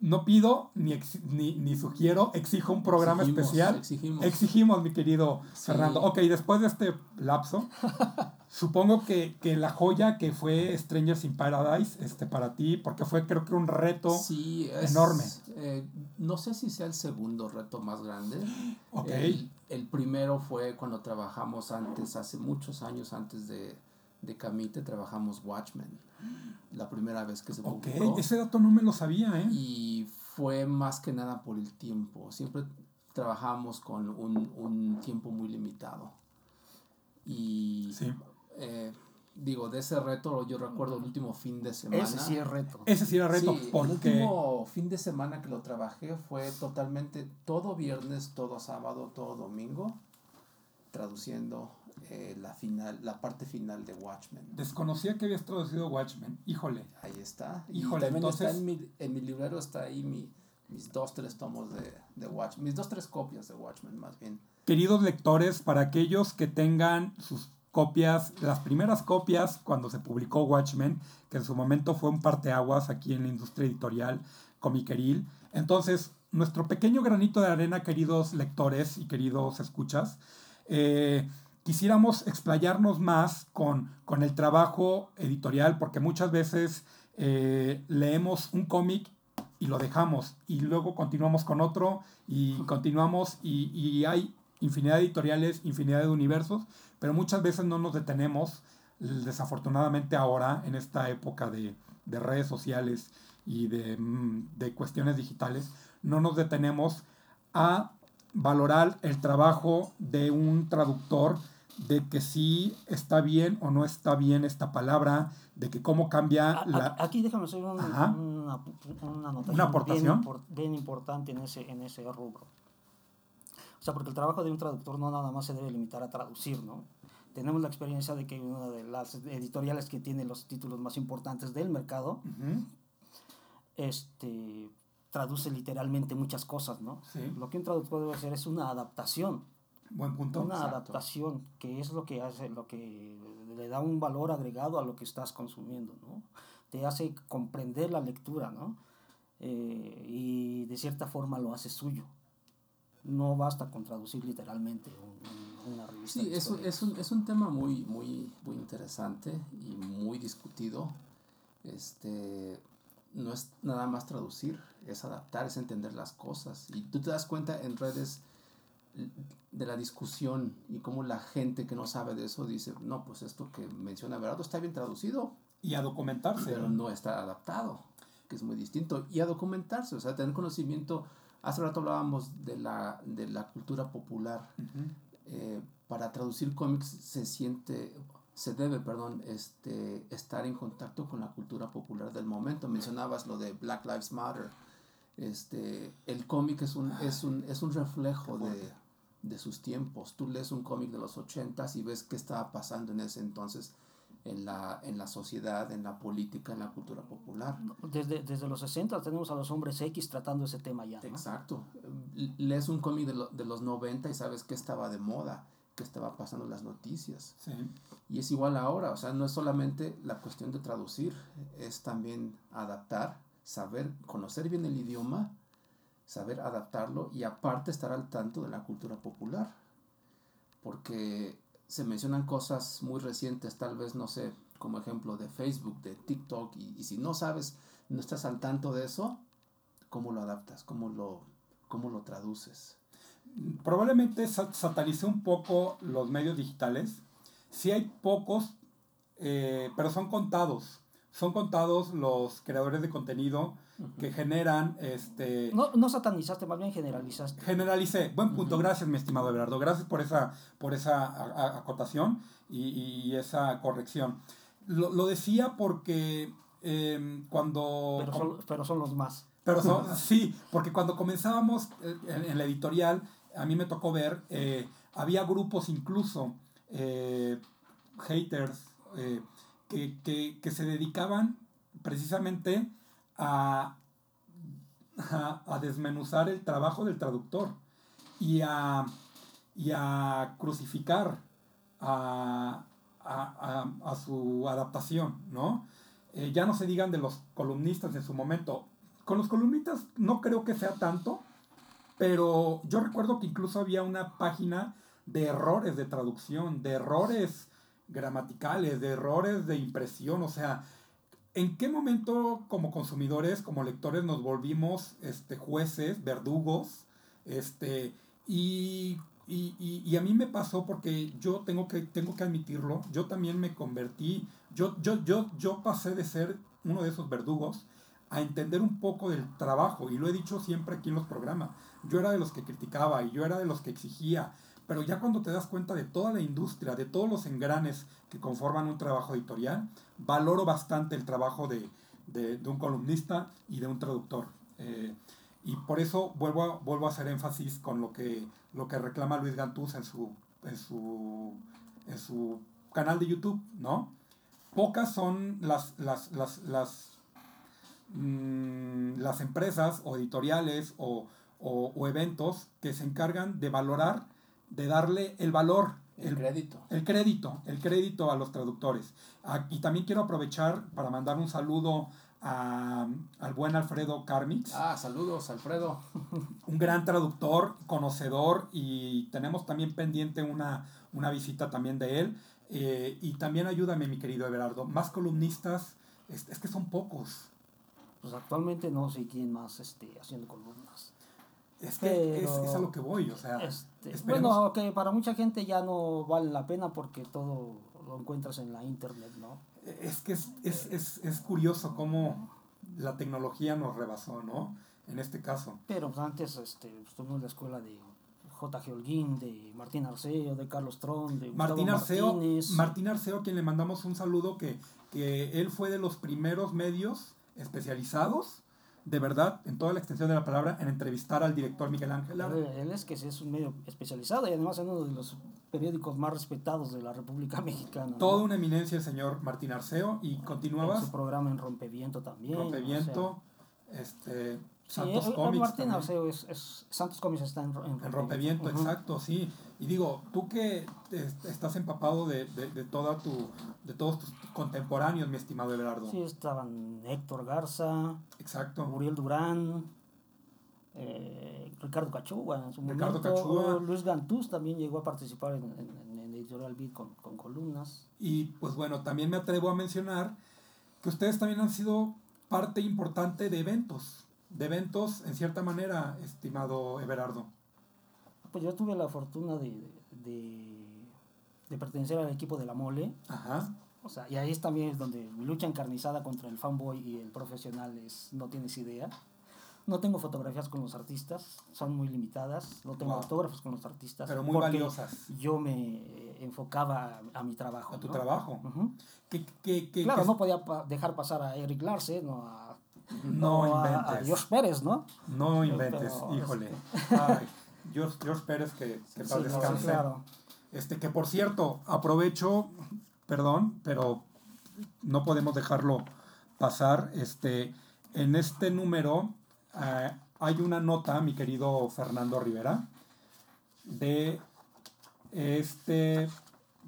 no pido ni, ex- ni, ni sugiero, exijo un programa Exigimos, especial. exigimos. Exigimos, mi querido Sí. Fernando. Ok, después de este lapso, supongo que, que la joya que fue Strangers in Paradise, este, para ti, porque fue creo que un reto. Sí, es enorme. eh, no sé si sea el segundo reto más grande. Ok. El, el primero fue cuando trabajamos antes, hace muchos años antes de, de Camite, trabajamos Watchmen. La primera vez que se Ok, publicó. ese dato no me lo sabía, ¿eh? Y fue más que nada por el tiempo. Siempre trabajamos con un, un tiempo muy limitado. Y Sí. eh, digo, de ese reto yo recuerdo el último fin de semana. Ese sí es reto. Ese sí era reto, Sí, el porque... último fin de semana que lo trabajé fue totalmente todo viernes, todo sábado, todo domingo, traduciendo eh, la final, la parte final de Watchmen. Desconocía que habías traducido Watchmen. Híjole. Ahí está. Híjole, y también entonces- está en mi, en mi librero está ahí mi, mis dos, tres tomos de, de Watchmen, mis dos, tres copias de Watchmen más bien. Queridos lectores, para aquellos que tengan sus copias, las primeras copias cuando se publicó Watchmen, que en su momento fue un parteaguas aquí en la industria editorial comiqueril. Entonces, nuestro pequeño granito de arena, queridos lectores y queridos escuchas, eh, quisiéramos explayarnos más con, con el trabajo editorial, porque muchas veces eh, leemos un cómic y lo dejamos y luego continuamos con otro y continuamos y, y hay infinidad de editoriales, infinidad de universos, pero muchas veces no nos detenemos, desafortunadamente ahora, en esta época de, de redes sociales y de, mm, de cuestiones digitales, no nos detenemos a valorar el trabajo de un traductor, de que si está bien o no está bien esta palabra, de que cómo cambia A- la... Aquí déjame hacer un- una, una anotación Una aportación. Bien, impor- bien importante en ese, en ese rubro. O sea, porque el trabajo de un traductor no nada más se debe limitar a traducir, ¿no? Tenemos la experiencia de que una de las editoriales que tiene los títulos más importantes del mercado, Ujú, este, traduce literalmente muchas cosas, ¿no? Sí. Lo que un traductor debe hacer es una adaptación, Buen punto. una exacto. adaptación, que es lo que hace, lo que le da un valor agregado a lo que estás consumiendo, ¿no? Te hace comprender la lectura, ¿no? Eh, y de cierta forma lo hace suyo. No basta con traducir literalmente un- un- una revista. Sí, es, un- es, un, es un tema muy, muy, muy interesante y muy discutido. Este, no es nada más traducir, es adaptar, es entender las cosas. Y tú te das cuenta en redes de la discusión y cómo la gente que no sabe de eso dice, no, pues esto que menciona Verado está bien traducido, Y a documentarse. pero no está adaptado. que es muy distinto, y a documentarse, o sea, tener conocimiento. Hace rato hablábamos de la, de la cultura popular. Eh, para traducir cómics se siente, se debe, perdón, este, estar en contacto con la cultura popular del momento. Mencionabas lo de Black Lives Matter. Este, el cómic es un, es un, es un reflejo de, de sus tiempos. Tú lees un cómic de los ochentas y ves qué estaba pasando en ese entonces en la, en la sociedad, en la política, en la cultura popular. Desde, desde los 60 tenemos a los hombres X tratando ese tema ya. ¿no? Exacto. Lees un cómic de, lo, de los 90 y sabes qué estaba de moda, qué estaba pasando en las noticias. Sí. Y es igual ahora, o sea, no es solamente la cuestión de traducir, es también adaptar, saber, conocer bien el idioma, saber adaptarlo y aparte estar al tanto de la cultura popular. Porque se mencionan cosas muy recientes, tal vez, no sé, como ejemplo de Facebook, de TikTok, y, si no sabes, no estás al tanto de eso, ¿cómo lo adaptas? ¿Cómo lo, cómo lo traduces? Probablemente satanicé un poco los medios digitales. Sí hay pocos, eh, pero son contados. Son contados los creadores de contenido que generan este no, no satanizaste más bien generalizaste. Generalicé. Buen punto uh -huh. gracias mi estimado Everardo. Gracias por esa por esa acotación y, y esa corrección. Lo, lo decía porque eh, cuando pero son, pero son, los más. Pero son, sí porque cuando comenzábamos en, en, la editorial a mí me tocó ver eh, había grupos incluso eh, haters eh, que, que, que se dedicaban precisamente a, a, desmenuzar el trabajo del traductor y a, y a crucificar a, a, a, su adaptación, ¿no? Eh, ya no se digan de los columnistas en su momento. Con los columnistas no creo que sea tanto, pero yo recuerdo que incluso había una página de errores de traducción, de errores gramaticales, de errores de impresión, o sea, ¿En qué momento como consumidores, como lectores, nos volvimos este, jueces, verdugos? Este, y, y, y, a mí me pasó porque yo tengo que, tengo que admitirlo, yo también me convertí, yo, yo, yo, yo pasé de ser uno de esos verdugos a entender un poco del trabajo, y lo he dicho siempre aquí en los programas, yo era de los que criticaba y yo era de los que exigía, pero ya cuando te das cuenta de toda la industria, de todos los engranes que conforman un trabajo editorial, valoro bastante el trabajo de, de, de un columnista y de un traductor. Eh, y por eso vuelvo a, vuelvo a hacer énfasis con lo que, lo que reclama Luis Gantús en su, en, su, en su canal de YouTube, ¿no? Pocas son las, las, las, las, mmm, las empresas o editoriales o, o, o eventos que se encargan de valorar de darle el valor, el, el, crédito. El crédito, el crédito a los traductores. Ah, y también quiero aprovechar para mandar un saludo a, al buen Alfredo Carmix. Ah, saludos, Alfredo. Un gran traductor, conocedor, y tenemos también pendiente una, una visita también de él. Eh, y también ayúdame, mi querido Everardo. Más columnistas, es, es que son pocos. Pues actualmente no sé quién más esté haciendo columnas. Es que Pero, es, es, a lo que voy, o sea. Este, bueno, que para mucha gente ya no vale la pena porque todo lo encuentras en la internet, ¿no? Es que es, es, es, es curioso cómo la tecnología nos rebasó, ¿no? En este caso. Pero pues, antes este, estuvimos en la escuela de J.G. Holguín, de Martín Arceo, de Carlos Tron, de Martín Arceo, Martínez. Martín Arceo, a quien le mandamos un saludo, que, que él fue de los primeros medios especializados de verdad, en toda la extensión de la palabra, en entrevistar al director Miguel Ángel. Él es que es un medio especializado y además es uno de los periódicos más respetados de la República Mexicana. Toda ¿no? una eminencia el señor Martín Arceo y continuabas. En su programa en Rompeviento también. Rompeviento, o sea, este, Santos sí, Comics. Martín Arceo es, es, Santos Comics está en, en Rompeviento. En Rompeviento, uh -huh. exacto, sí. Y digo, tú que estás empapado de, de, de, toda tu, de todos tus contemporáneos, mi estimado Everardo. Sí, estaban Héctor Garza, exacto. Muriel Durán, eh, Ricardo Cachua en su Ricardo momento. Cachua. Luis Gantús también llegó a participar en, en, en Editorial Beat con, con columnas. Y pues bueno, también me atrevo a mencionar que ustedes también han sido parte importante de eventos, de eventos en cierta manera, estimado Everardo. Pues yo tuve la fortuna de, de, de pertenecer al equipo de la Mole. Ajá. O sea, y ahí es también es donde mi lucha encarnizada contra el fanboy y el profesional es no tienes idea. No tengo fotografías con los artistas, son muy limitadas. No tengo Wow. autógrafos con los artistas. Pero muy valiosas. Yo me eh, enfocaba a, a mi trabajo. A tu ¿no? trabajo. Claro, no podía pa- dejar pasar a Eric Larsen o a, No o a- a, inventes. Josh Pérez, ¿no? No inventes, Pero, híjole. Ay, George, George Pérez, que, que Sí, no, descanse. claro. Este, que por cierto, aprovecho, perdón, pero no podemos dejarlo pasar. Este, en este número eh, hay una nota, mi querido Fernando Rivera, de este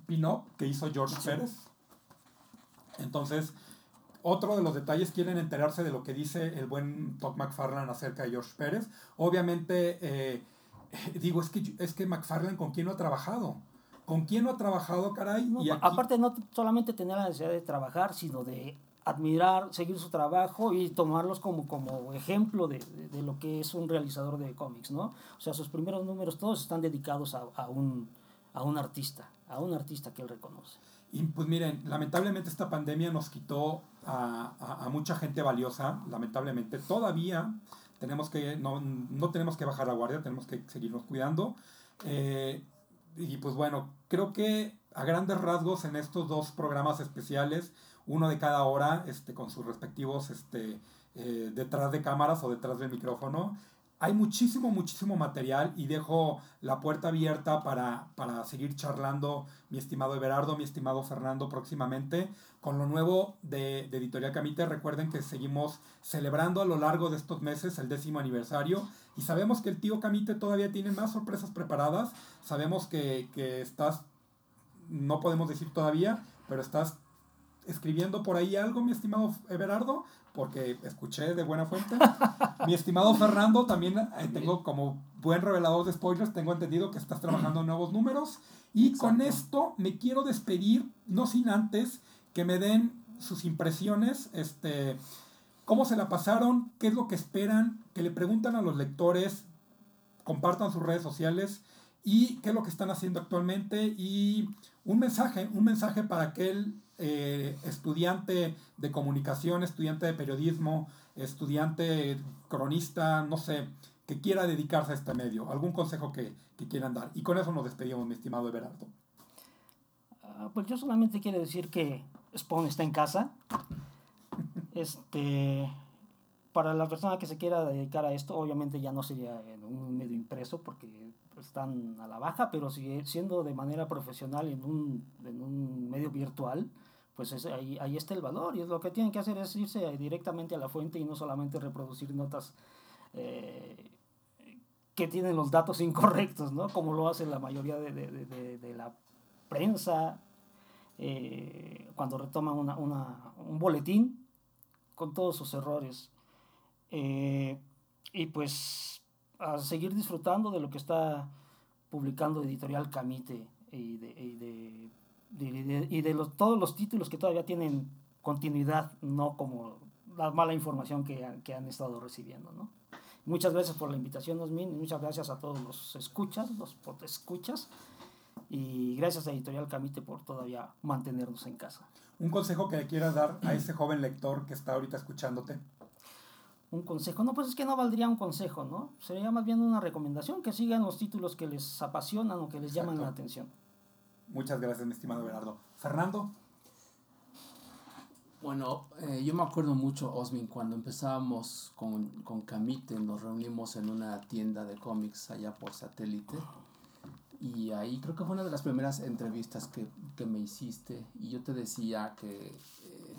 pin-up que hizo George Pérez. Entonces, otro de los detalles, quieren enterarse de lo que dice el buen Todd McFarlane acerca de George Pérez. Obviamente, eh, digo, es que, es que McFarlane con quién no ha trabajado. ¿Con quién no ha trabajado, caray? No, y aquí- Aparte, no solamente tener la necesidad de trabajar, sino de admirar, seguir su trabajo y tomarlos como, como ejemplo de, de- de lo que es un realizador de cómics, ¿no? O sea, sus primeros números todos están dedicados a, a un, a un artista, a un artista que él reconoce. Y pues miren, lamentablemente esta pandemia nos quitó a, a- a mucha gente valiosa, lamentablemente. Todavía tenemos que, no, no tenemos que bajar la guardia, tenemos que seguirnos cuidando. Eh, y pues bueno, creo que a grandes rasgos en estos dos programas especiales, uno de cada hora, este, con sus respectivos este, eh, detrás de cámaras o detrás del micrófono, hay muchísimo, muchísimo material y dejo la puerta abierta para, para seguir charlando, mi estimado Everardo, mi estimado Fernando, próximamente con lo nuevo de, de Editorial Camite. Recuerden que seguimos celebrando a lo largo de estos meses el décimo aniversario y sabemos que el tío Camite todavía tiene más sorpresas preparadas. Sabemos que, que estás, no podemos decir todavía, pero estás escribiendo por ahí algo, mi estimado Everardo, porque escuché de buena fuente. mi estimado Fernando, también eh, tengo como buen revelador de spoilers, tengo entendido que estás trabajando en nuevos números. Y con esto me quiero despedir, no sin antes que me den sus impresiones, este, cómo se la pasaron, qué es lo que esperan, que le preguntan a los lectores, compartan sus redes sociales y qué es lo que están haciendo actualmente y un mensaje, un mensaje para aquel eh, estudiante de comunicación, estudiante de periodismo, estudiante cronista, no sé, que quiera dedicarse a este medio, algún consejo que, que quieran dar. Y con eso nos despedimos, mi estimado Everardo. Ah, pues yo solamente quiero decir que Spawn está en casa. Este, para la persona que se quiera dedicar a esto, obviamente ya no sería en un medio impreso porque están a la baja, pero sigue siendo de manera profesional en un, en un medio virtual, pues es- ahí, ahí está el valor y lo que tienen que hacer es irse directamente a la fuente y no solamente reproducir notas eh, que tienen los datos incorrectos, ¿no? Como lo hace la mayoría de, de- la prensa eh, cuando retoman una, una- un boletín con todos sus errores. Eh, y pues a seguir disfrutando de lo que está publicando Editorial Camite y de, de- de- y de los, todos los títulos que todavía tienen continuidad, no como la mala información que, que han estado recibiendo. ¿no? Muchas gracias por la invitación, Osmin, y muchas gracias a todos los escuchas, los escuchas, y gracias a Editorial Camite por todavía mantenernos en casa. Un consejo que le quieras dar a ese joven lector que está ahorita escuchándote. Un consejo, no, pues es que no valdría un consejo, ¿no? Sería más bien una recomendación que sigan los títulos que les apasionan o que les llaman la Exacto. atención. Muchas gracias, mi estimado Everardo. Fernando. Bueno, eh, yo me acuerdo mucho, Osmin, cuando empezábamos con, con Camite, nos reunimos en una tienda de cómics allá por satélite. Y ahí creo que fue una de las primeras entrevistas que, que me hiciste. Y yo te decía que eh,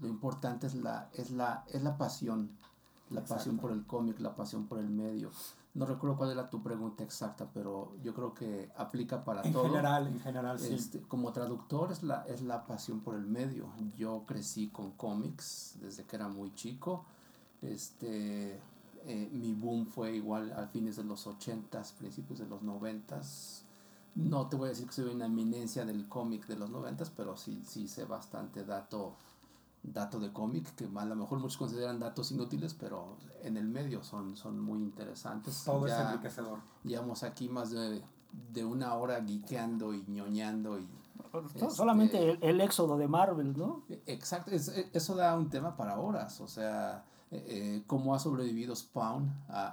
lo importante es la, es la, es la pasión. La pasión por el cómic, la pasión por el medio. No recuerdo cuál era tu pregunta exacta, pero yo creo que aplica para En todo. general, en general, sí. Este, como traductor es la, es la pasión por el medio. Yo crecí con cómics desde que era muy chico. Este, eh, mi boom fue igual a fines de los 80s, principios de los 90s. No te voy a decir que soy una eminencia del cómic de los 90s, pero sí, sí sé bastante dato, dato de cómic, que a lo mejor muchos consideran datos inútiles, pero en el medio son, son muy interesantes. Todo es Ya- enriquecedor. Llevamos aquí más de, de una hora guiqueando y ñoñando y Este, solamente el, el, éxodo de Marvel, ¿no? Exacto, es, e, eso da un tema para horas, o sea, eh, eh, cómo ha sobrevivido Spawn a,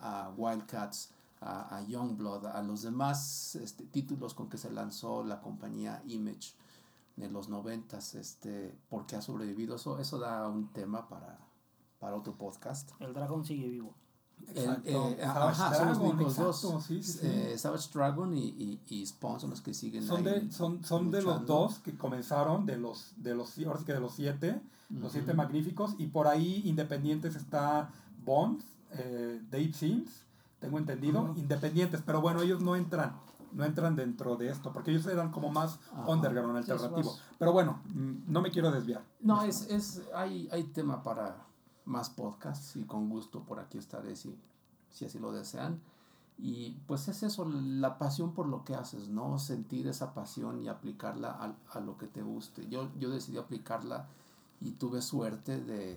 a, a Wildcats, a, a, Youngblood, a los demás este, títulos con que se lanzó la compañía Image en los noventas, este, porque ha sobrevivido, eso, eso da un tema para, para otro podcast. El dragón sigue vivo. Exacto. Eh, ajá, son los únicos dos. Sí, sí, eh, Savage Dragon y, y, y, Spawn son los que siguen son ahí De, son son de los dos que comenzaron, de los, de los, ahora sí que de los siete, uh -huh. los siete magníficos, y por ahí independientes está Bond, eh, Dave Sims, tengo entendido, uh -huh. independientes, pero bueno, ellos no entran no entran dentro de esto, porque ellos eran como más Ajá. underground, alternativo. Sí, pero bueno, mm, no me quiero desviar. No, es, es, hay, hay tema para más podcasts y con gusto por aquí estaré si, si así lo desean. Y pues es eso, la pasión por lo que haces, ¿no? Sentir esa pasión y aplicarla a, a lo que te guste. Yo, yo decidí aplicarla y tuve suerte de,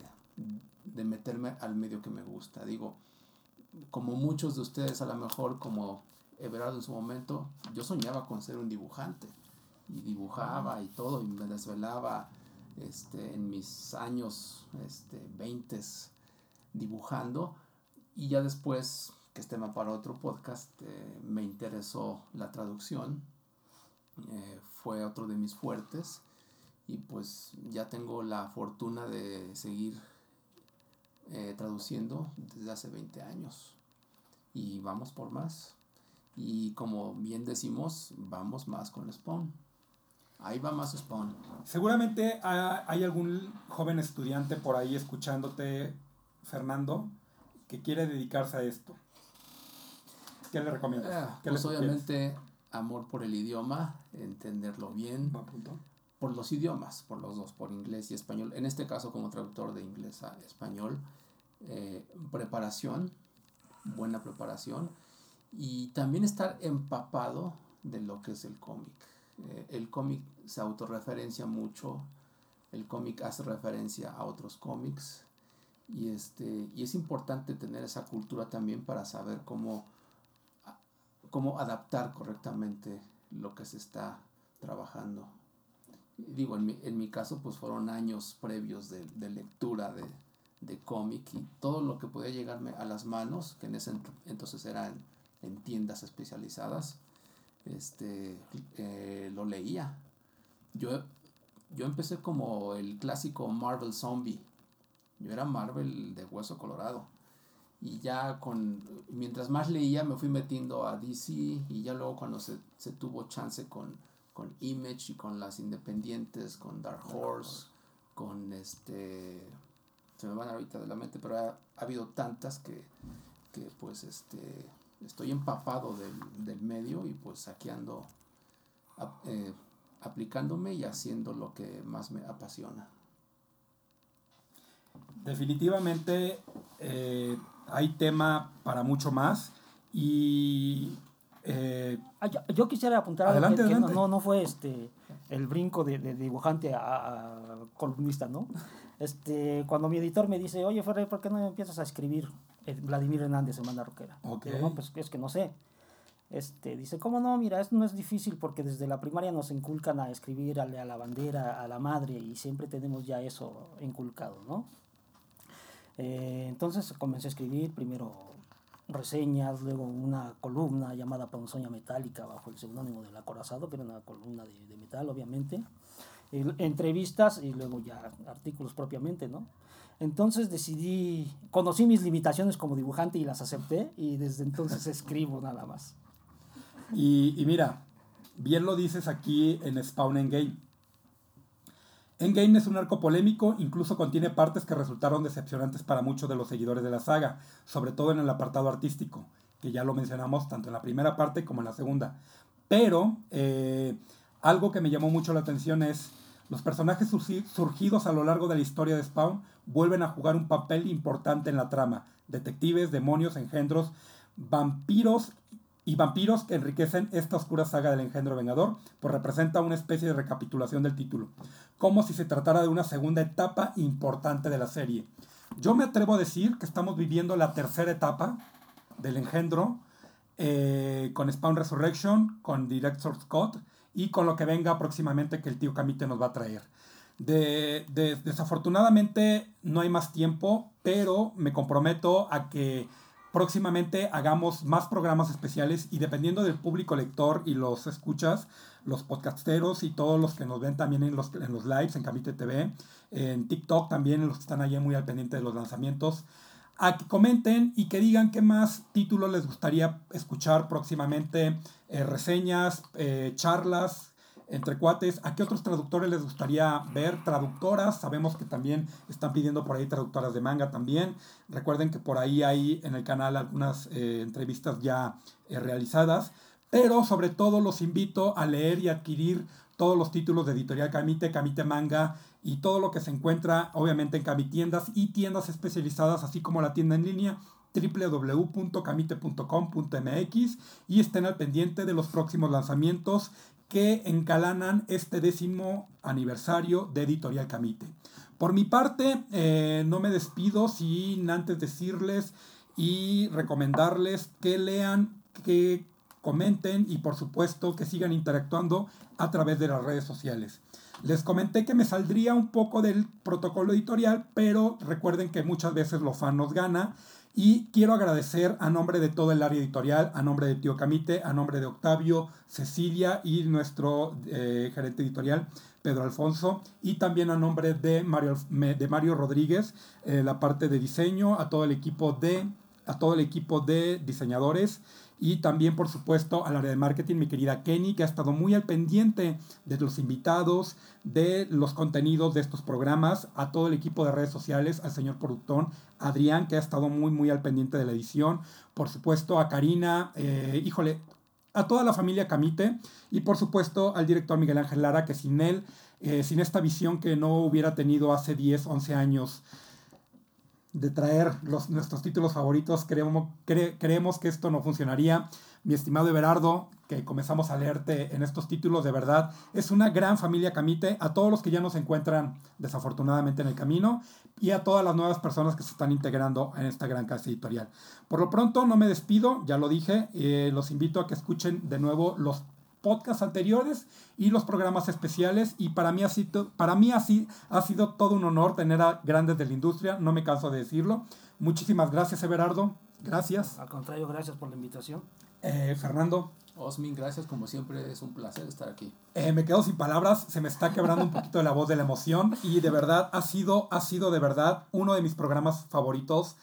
de meterme al medio que me gusta. Digo, como muchos de ustedes, a lo mejor como Everardo en su momento, yo soñaba con ser un dibujante. Y dibujaba y todo, y me desvelaba este, en mis años este, 20 dibujando. Y ya después, que es tema para otro podcast, eh, me interesó la traducción, eh, fue otro de mis fuertes. Y pues ya tengo la fortuna de seguir eh, traduciendo desde hace 20 años. Y vamos por más y como bien decimos, vamos más con Spawn. Ahí va más Spawn. Seguramente hay algún joven estudiante por ahí escuchándote, Fernando, que quiere dedicarse a esto. ¿Qué le recomiendas? Eh, ¿Qué pues obviamente amor por el idioma, entenderlo bien. Por los idiomas, por los dos, por inglés y español. En este caso como traductor de inglés a español. Eh, preparación, buena preparación. Y también estar empapado de lo que es el cómic eh, el cómic se autorreferencia mucho, el cómic hace referencia a otros cómics y, este, y es importante tener esa cultura también para saber cómo, cómo adaptar correctamente lo que se está trabajando. Digo, en mi, en mi caso pues fueron años previos de, de lectura de, de cómic y todo lo que podía llegarme a las manos, que en ese entonces eran en tiendas especializadas, este, eh, lo leía. Yo, yo empecé como el clásico Marvel Zombie. Yo era Marvel de hueso colorado. Y ya con, mientras más leía me fui metiendo a DC y ya luego cuando se, se tuvo chance con, con Image y con las independientes, con Dark Horse, con este, se me van ahorita de la mente, pero ha, ha habido tantas que, que pues este, estoy empapado del, del medio y pues aquí ando eh, aplicándome y haciendo lo que más me apasiona. Definitivamente eh, hay tema para mucho más y eh, ah, yo, yo, quisiera apuntar adelante, algo que, que no, no, fue este el brinco de, de dibujante a, a, columnista, ¿no? Este, cuando mi editor me dice, oye Ferrer, ¿por qué no empiezas a escribir? Vladimir Hernández en Banda Roquera. Okay. No, pues es que no sé. Este, dice, ¿cómo no? Mira, esto no es difícil porque desde la primaria nos inculcan a escribir a, a la bandera, a la madre, y siempre tenemos ya eso inculcado, ¿no? Eh, entonces comencé a escribir primero reseñas, luego una columna llamada Ponzoña Metálica bajo el seudónimo del Acorazado, que era una columna de, de metal, obviamente, entrevistas y luego ya artículos propiamente, ¿no? Entonces decidí, conocí mis limitaciones como dibujante y las acepté y desde entonces escribo nada más. Y, y, mira, bien lo dices aquí en Spawn Endgame. Endgame es un arco polémico, incluso contiene partes que resultaron decepcionantes para muchos de los seguidores de la saga, sobre todo en el apartado artístico, que ya lo mencionamos tanto en la primera parte como en la segunda. Pero eh, algo que me llamó mucho la atención es los personajes surgidos a lo largo de la historia de Spawn vuelven a jugar un papel importante en la trama. Detectives, demonios, engendros, vampiros y vampiros que enriquecen esta oscura saga del engendro vengador, pues representa una especie de recapitulación del título, como si se tratara de una segunda etapa importante de la serie. Yo me atrevo a decir que estamos viviendo la tercera etapa del engendro, eh, con Spawn Resurrection, con Director Scott, y con lo que venga próximamente que el tío Camite nos va a traer. De, de- desafortunadamente no hay más tiempo, pero me comprometo a que próximamente hagamos más programas especiales y dependiendo del público lector y los escuchas, los podcasteros y todos los que nos ven también en los, en los lives en Camite TV, en TikTok también, los que están allí muy al pendiente de los lanzamientos, a que comenten y que digan qué más títulos les gustaría escuchar próximamente, eh, reseñas, eh, charlas entre cuates, a qué otros traductores les gustaría ver, traductoras, sabemos que también están pidiendo por ahí traductoras de manga también, recuerden que por ahí hay en el canal algunas eh, entrevistas ya realizadas, pero sobre todo los invito a leer y adquirir todos los títulos de Editorial Camite, Camite Manga y todo lo que se encuentra obviamente en Camitiendas y tiendas especializadas, así como la tienda en línea www.camite.com.mx y estén al pendiente de los próximos lanzamientos que encalanan este décimo aniversario de Editorial Camite. Por mi parte, eh, no me despido sin antes decirles y recomendarles que lean, que comenten y por supuesto que sigan interactuando a través de las redes sociales. Les comenté que me saldría un poco del protocolo editorial, pero recuerden que muchas veces lo fan nos gana. Y quiero agradecer a nombre de todo el área editorial, a nombre de Tío Camite, a nombre de Octavio, Cecilia y nuestro eh, gerente editorial, Pedro Alfonso, y también a nombre de Mario, de Mario Rodríguez, eh, la parte de diseño, a todo el equipo de, a todo el equipo de diseñadores y también, por supuesto, al área de marketing, mi querida Kenny, que ha estado muy al pendiente de los invitados, de los contenidos de estos programas, a todo el equipo de redes sociales, al señor productor Adrián, que ha estado muy, muy al pendiente de la edición, por supuesto, a Karina, eh, híjole, a toda la familia Camite y por supuesto al director Miguel Ángel Lara, que sin él, eh, sin esta visión que no hubiera tenido hace 10, 11 años, de traer los, nuestros títulos favoritos, creemos, cre, creemos que esto no funcionaría. Mi estimado Everardo, que comenzamos a leerte en estos títulos, de verdad, es una gran familia Camite, a todos los que ya nos encuentran desafortunadamente en el camino y a todas las nuevas personas que se están integrando en esta gran casa editorial. Por lo pronto, no me despido, ya lo dije, eh, los invito a que escuchen de nuevo los podcasts anteriores y los programas especiales y para mí, ha sido, para mí así ha sido todo un honor tener a grandes de la industria, no me canso de decirlo. Muchísimas gracias Everardo, gracias. Al contrario, gracias por la invitación. Eh, Fernando. Osmin, gracias, como siempre es un placer estar aquí. Eh, me quedo sin palabras, se me está quebrando un poquito de la voz de la emoción y de verdad ha sido, ha sido de verdad uno de mis programas favoritos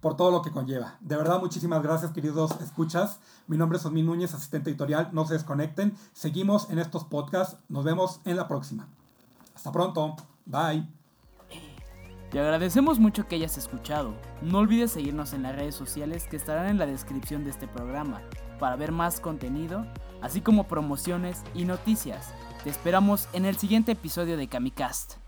por todo lo que conlleva. De verdad, muchísimas gracias, queridos escuchas. Mi nombre es Osmin Núñez, asistente editorial. No se desconecten. Seguimos en estos podcasts. Nos vemos en la próxima. Hasta pronto. Bye. Te agradecemos mucho que hayas escuchado. No olvides seguirnos en las redes sociales que estarán en la descripción de este programa para ver más contenido, así como promociones y noticias. Te esperamos en el siguiente episodio de Kamicast.